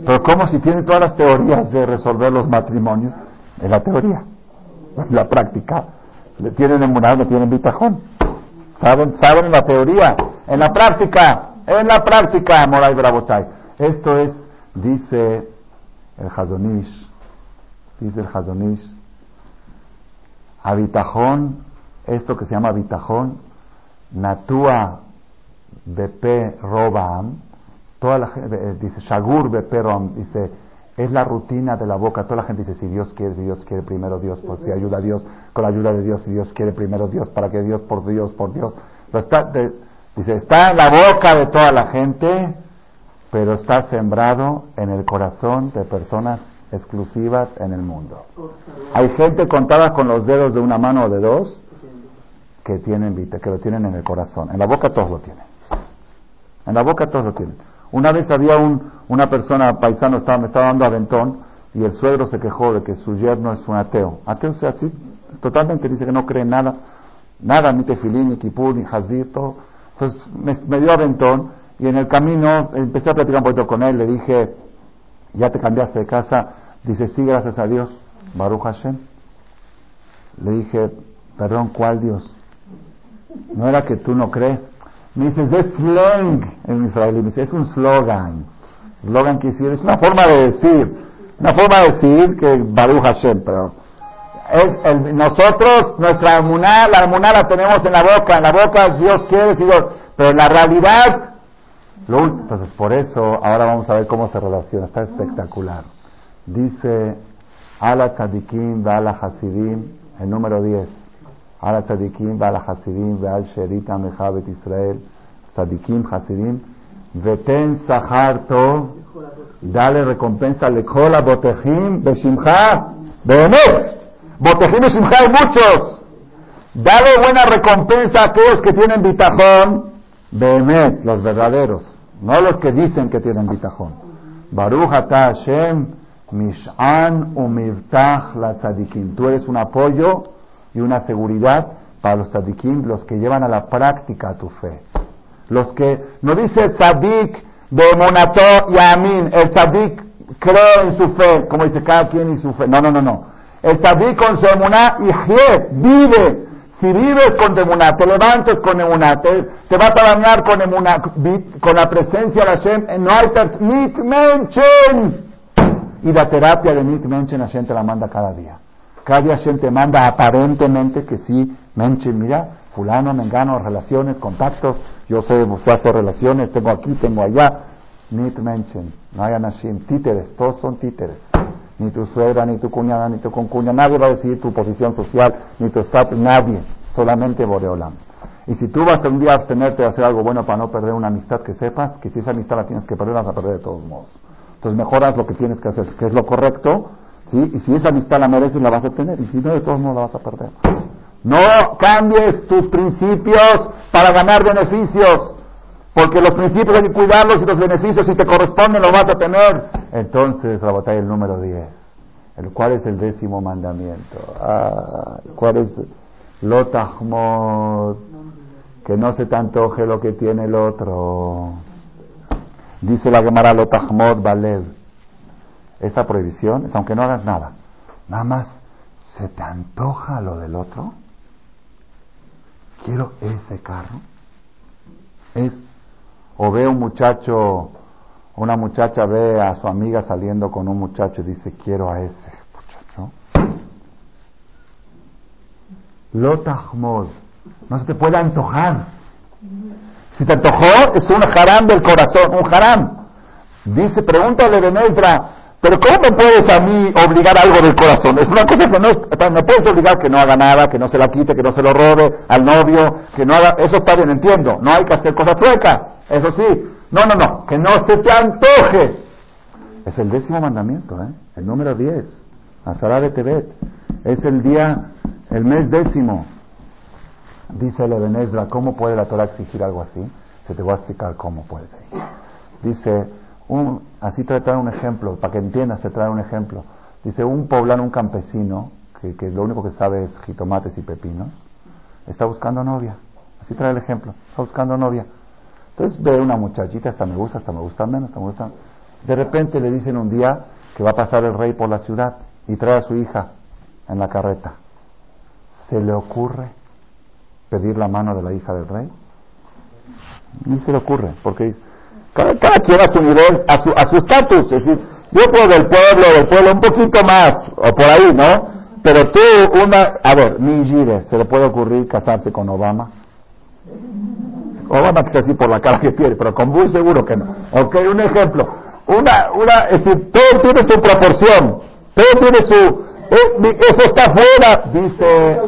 S1: Pero ¿cómo si tienen todas las teorías de resolver los matrimonios? Es la teoría. En la práctica le tienen emunado, le tienen bitajón. ¿Saben? ¿Saben la teoría? En la práctica, en la práctica, Moray Bravotai. Esto es, dice el Hazonish, dice el Hazonish, habitajón, esto que se llama habitajón, natua bepe robam, toda la gente, eh, dice shagur bepe robam, dice, es la rutina de la boca. Toda la gente dice, si Dios quiere, si Dios quiere primero Dios, pues si ayuda a Dios, con la ayuda de Dios, si Dios quiere primero Dios, para que Dios, por Dios, por Dios. está, dice, está en la boca de toda la gente, pero está sembrado en el corazón de personas exclusivas en el mundo. Hay gente contada con los dedos de una mano o de dos que tienen que lo tienen en el corazón. En la boca todos lo tienen. En la boca todos lo tienen. Una vez había un, una persona paisano estaba, me estaba dando aventón y el suegro se quejó de que su yerno es un ateo. Ateo sea así, totalmente dice que no cree en nada, nada, ni tefilín, ni kipur, ni hazir, todo. Entonces me, dio aventón y en el camino empecé a platicar un poquito con él, le dije, ya te cambiaste de casa, dice, sí, gracias a Dios, Baruch Hashem. Le dije, perdón, ¿cuál Dios? No era que tú no crees. Me dice, es slang en israelí. Me dice, es un slogan. Slogan que decir, es una forma de decir. Una forma de decir que Baruch Hashem, pero es nosotros, nuestra amuná, la amuná la tenemos en la boca. En la boca Dios quiere. Pero en la realidad, lo, entonces por eso, ahora vamos a ver cómo se relaciona. Está espectacular. Dice, Ala Tzadikim, Ala Hasidim, el número 10. Ala Tzadikim, Ala Hasidim, Veal Sherita Mehabet Israel, Tzadikim, Hasidim, Veten Saharto, dale recompensa Lekola Botejim, Beshimcha, Behemet. Botejim Beshimcha hay muchos. Dale buena recompensa a aquellos que tienen bitajón, Behemet, los verdaderos, no los que dicen que tienen bitajón. Baruch Ata Hashem, Mish'an umivtach la tzadikim. Tú eres un apoyo y una seguridad para los tzadikim, los que llevan a la práctica tu fe. Los que, no dice tzadik de monato y amin, el tzadik cree en su fe, como dice cada quien y su fe. No, no, no, no. El tzadik con su y vive. Si vives con emuná, te levantes con emuná, te, te vas a bañar con emuná, con la presencia de Hashem, no hay mit menchen. Y la terapia de Nit Menchen Hashem te la manda cada día. Cada día Hashem te manda aparentemente que sí, Menchen, mira, fulano, mengano, relaciones, contactos, yo sé, usted hace relaciones, tengo aquí, tengo allá. Nit Menchen, no hay Anashim, títeres, todos son títeres. Ni tu suegra, ni tu cuñada, ni tu concuña, nadie va a decidir tu posición social, ni tu estatus, nadie, solamente Boreolam. Y si tú vas un día a abstenerte de hacer algo bueno para no perder una amistad que sepas, que si esa amistad la tienes que perder, vas a perder de todos modos. Entonces mejoras lo que tienes que hacer, que es lo correcto, ¿sí? Y si esa amistad la mereces, la vas a tener, y si no, de todos modos la vas a perder. No cambies tus principios para ganar beneficios, porque los principios hay que cuidarlos y los beneficios, si te corresponden, los vas a tener. Entonces, la batalla el número 10. El, ¿Cuál es el décimo mandamiento? ¿Cuál es? Lotahmod, que no se te antoje lo que tiene el otro. Dice la Gemara Lotahmod Balev. Esa prohibición es aunque no hagas nada. Nada más, ¿se te antoja lo del otro? Quiero ese carro. Es, o ve un muchacho, una muchacha ve a su amiga saliendo con un muchacho y dice, quiero a ese muchacho. Lotahmod. No se te puede antojar. Si te antojó, es un haram del corazón, un haram. Dice, pregúntale Benedra, pero ¿cómo me puedes a mí obligar algo del corazón? Es una cosa que no es, me puedes obligar que no haga nada, que no se la quite, que no se lo robe al novio, que no haga, eso está bien, entiendo, no hay que hacer cosas suecas, eso sí. No, no, no, que no se te antoje. Es el décimo mandamiento, ¿eh? el número diez, Azará de Tebet. Es el día, el mes décimo. Dice el Ebenezra, ¿cómo puede la Torah exigir algo así? Se te va a explicar cómo puede. Dice, un, así te trae un ejemplo, para que entiendas, te trae un ejemplo. Dice, un poblano, un campesino, que, que lo único que sabe es jitomates y pepinos, está buscando novia. Así trae el ejemplo, está buscando novia. Entonces ve una muchachita, hasta me gusta, hasta me gusta menos, hasta me gusta. De repente le dicen un día que va a pasar el rey por la ciudad y trae a su hija en la carreta. Se le ocurre pedir la mano de la hija del rey? Ni se le ocurre, porque cada, cada quien a su nivel, a su a su estatus, es decir, yo puedo del pueblo, del pueblo un poquito más, o por ahí, ¿no? Pero tú, una, a ver, ni Gire, ¿se le puede ocurrir casarse con Obama? Obama que así por la cara que tiene, pero con Bush seguro que no. Ok, un ejemplo. Una, una, es decir, todo tiene su proporción, todo tiene su, eso está fuera, dice,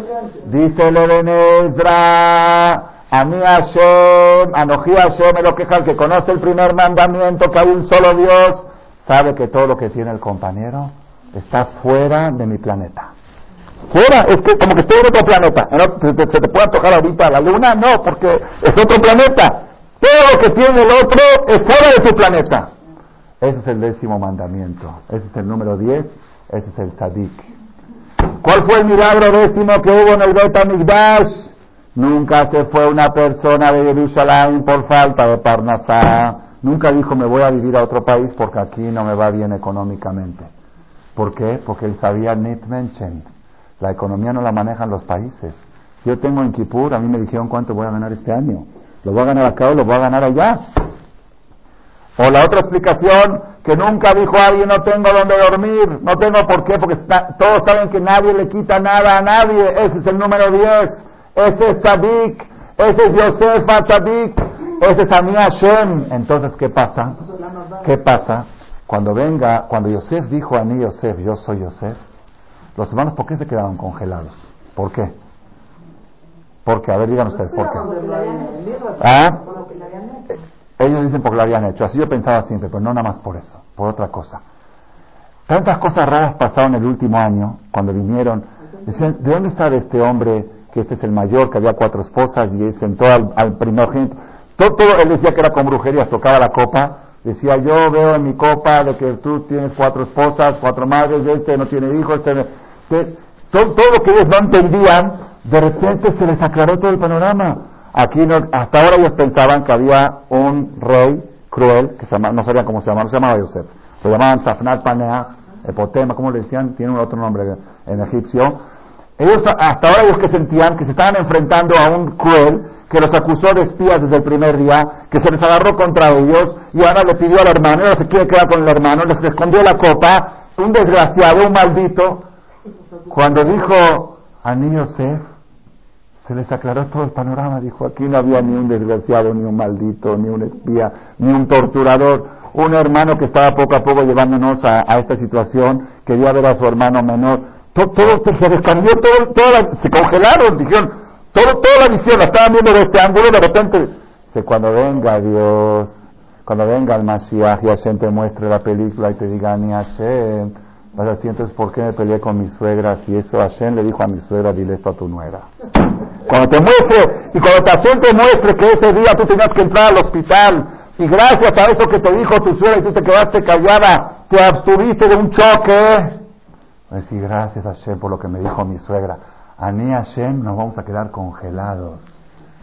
S1: dice el a mí Hashem, Anoji Hashem, lo queja el que conoce el primer mandamiento, que hay un solo Dios, sabe que todo lo que tiene el compañero está fuera de mi planeta. Fuera, es que como que estoy en otro planeta. ¿Se te, puede tocar ahorita la luna? No, porque es otro planeta. Todo lo que tiene el otro es fuera de tu planeta. Ese es el décimo mandamiento. Ese es el número diez ese es el tzadik. ¿Cuál fue el milagro décimo que hubo en el Bet Nunca se fue una persona de Jerusalén por falta de Parnasá. Nunca dijo me voy a vivir a otro país porque aquí no me va bien económicamente. ¿Por qué? Porque él sabía net mention. La economía no la manejan los países. Yo tengo en Kipur, a mí me dijeron cuánto voy a ganar este año. ¿Lo voy a ganar acá o lo voy a ganar allá? O la otra explicación, que nunca dijo alguien, no tengo donde dormir, no tengo por qué, porque todos saben que nadie le quita nada a nadie, ese es el número 10, ese es Tzadik, ese es Yosefa Tzadik, ese es Ami Hashem. Entonces, ¿qué pasa? ¿Qué pasa? Cuando venga, cuando Yosef dijo a mí, Yosef, yo soy Yosef, los hermanos, ¿por qué se quedaron congelados? ¿Por qué? Porque, a ver, digan ustedes, ¿por qué? ¿Ah? Ellos dicen porque lo habían hecho. Así yo pensaba siempre, pero no nada más por eso, por otra cosa. Tantas cosas raras pasaron el último año, cuando vinieron. Decían, ¿de dónde sabe este hombre que este es el mayor, que había cuatro esposas y sentó al, al primogénito? Todo, todo, él decía que era con brujerías, tocaba la copa. Decía, yo veo en mi copa de que tú tienes cuatro esposas, cuatro madres, este no tiene hijos, este... todo, todo lo que ellos no entendían, de repente se les aclaró todo el panorama. Aquí no, hasta ahora ellos pensaban que había un rey cruel, que se llama, no sabían cómo se llamaba, se llamaba Yosef, lo llamaban Safnat Paneah, Epotema, ¿cómo le decían? Tiene un otro nombre en egipcio. Ellos, hasta ahora ellos que sentían que se estaban enfrentando a un cruel que los acusó de espías desde el primer día, que se les agarró contra ellos, y ahora le pidió al hermano, ahora se quiere quedar con el hermano, les escondió la copa, un desgraciado, un maldito. Cuando dijo a Yosef, se les aclaró todo el panorama, dijo, aquí no había ni un desgraciado, ni un maldito, ni un espía, ni un torturador, un hermano que estaba poco a poco llevándonos a, esta situación, quería ver a su hermano menor, todo, todo se descambió, todo, todo, se congelaron, dijeron, todo, toda la visión la estaban viendo de este ángulo, de repente, cuando venga Dios, cuando venga el Mashiach y Hashem te muestre la película y te diga, ni Hashem, vas a decir, entonces, ¿por qué me peleé con mi suegra? Si eso Hashem le dijo a mi suegra, dile esto a tu nuera. Cuando te muestre, y cuando Hashem te muestre que ese día tú tenías que entrar al hospital, y gracias a eso que te dijo tu suegra y tú te quedaste callada, te abstuviste de un choque, decir, gracias a Hashem por lo que me dijo mi suegra. A ni Hashem nos vamos a quedar congelados.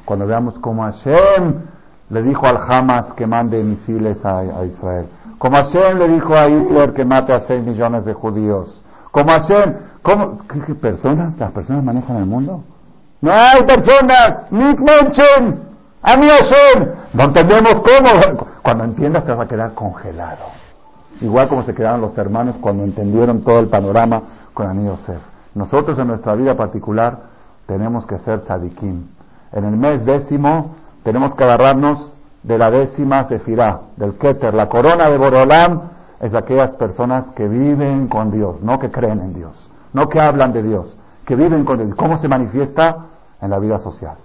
S1: Cuando veamos cómo Hashem le dijo al Hamas que mande misiles a, a Israel. Como Hashem le dijo a Hitler que mate a 6 millones de judíos. Como Hashem, ¿cómo? ¿Qué, personas? ¿Las personas manejan el mundo? No hay personas, ni mention, a mi Hashem. No entendemos cómo. Cuando entiendas te vas a quedar congelado. Igual como se quedaron los hermanos cuando entendieron todo el panorama con Ani Yosef. Nosotros en nuestra vida particular tenemos que ser tzadikim. En el mes décimo tenemos que agarrarnos de la décima sefirá, del Keter. La corona de Borolam es aquellas personas que viven con Dios, no que creen en Dios, no que hablan de Dios, que viven con Dios. ¿Cómo se manifiesta? En la vida social.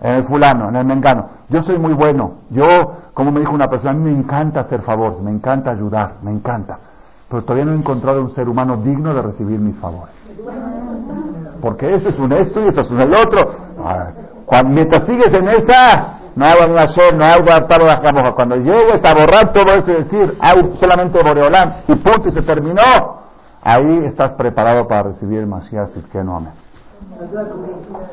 S1: En el fulano, en el mengano. Yo soy muy bueno. Yo, como me dijo una persona, a mí me encanta hacer favores, me encanta ayudar, me encanta. Pero todavía no he encontrado un ser humano digno de recibir mis favores. Porque ese es un esto y ese es un el otro. Cuando, mientras sigues en esa, no hay a hacer, no hay adaptar la camoja. Cuando llegues a borrar todo eso y decir, hay solamente Boreolán y punto y se terminó, ahí estás preparado para recibir el Mashiach no Amén.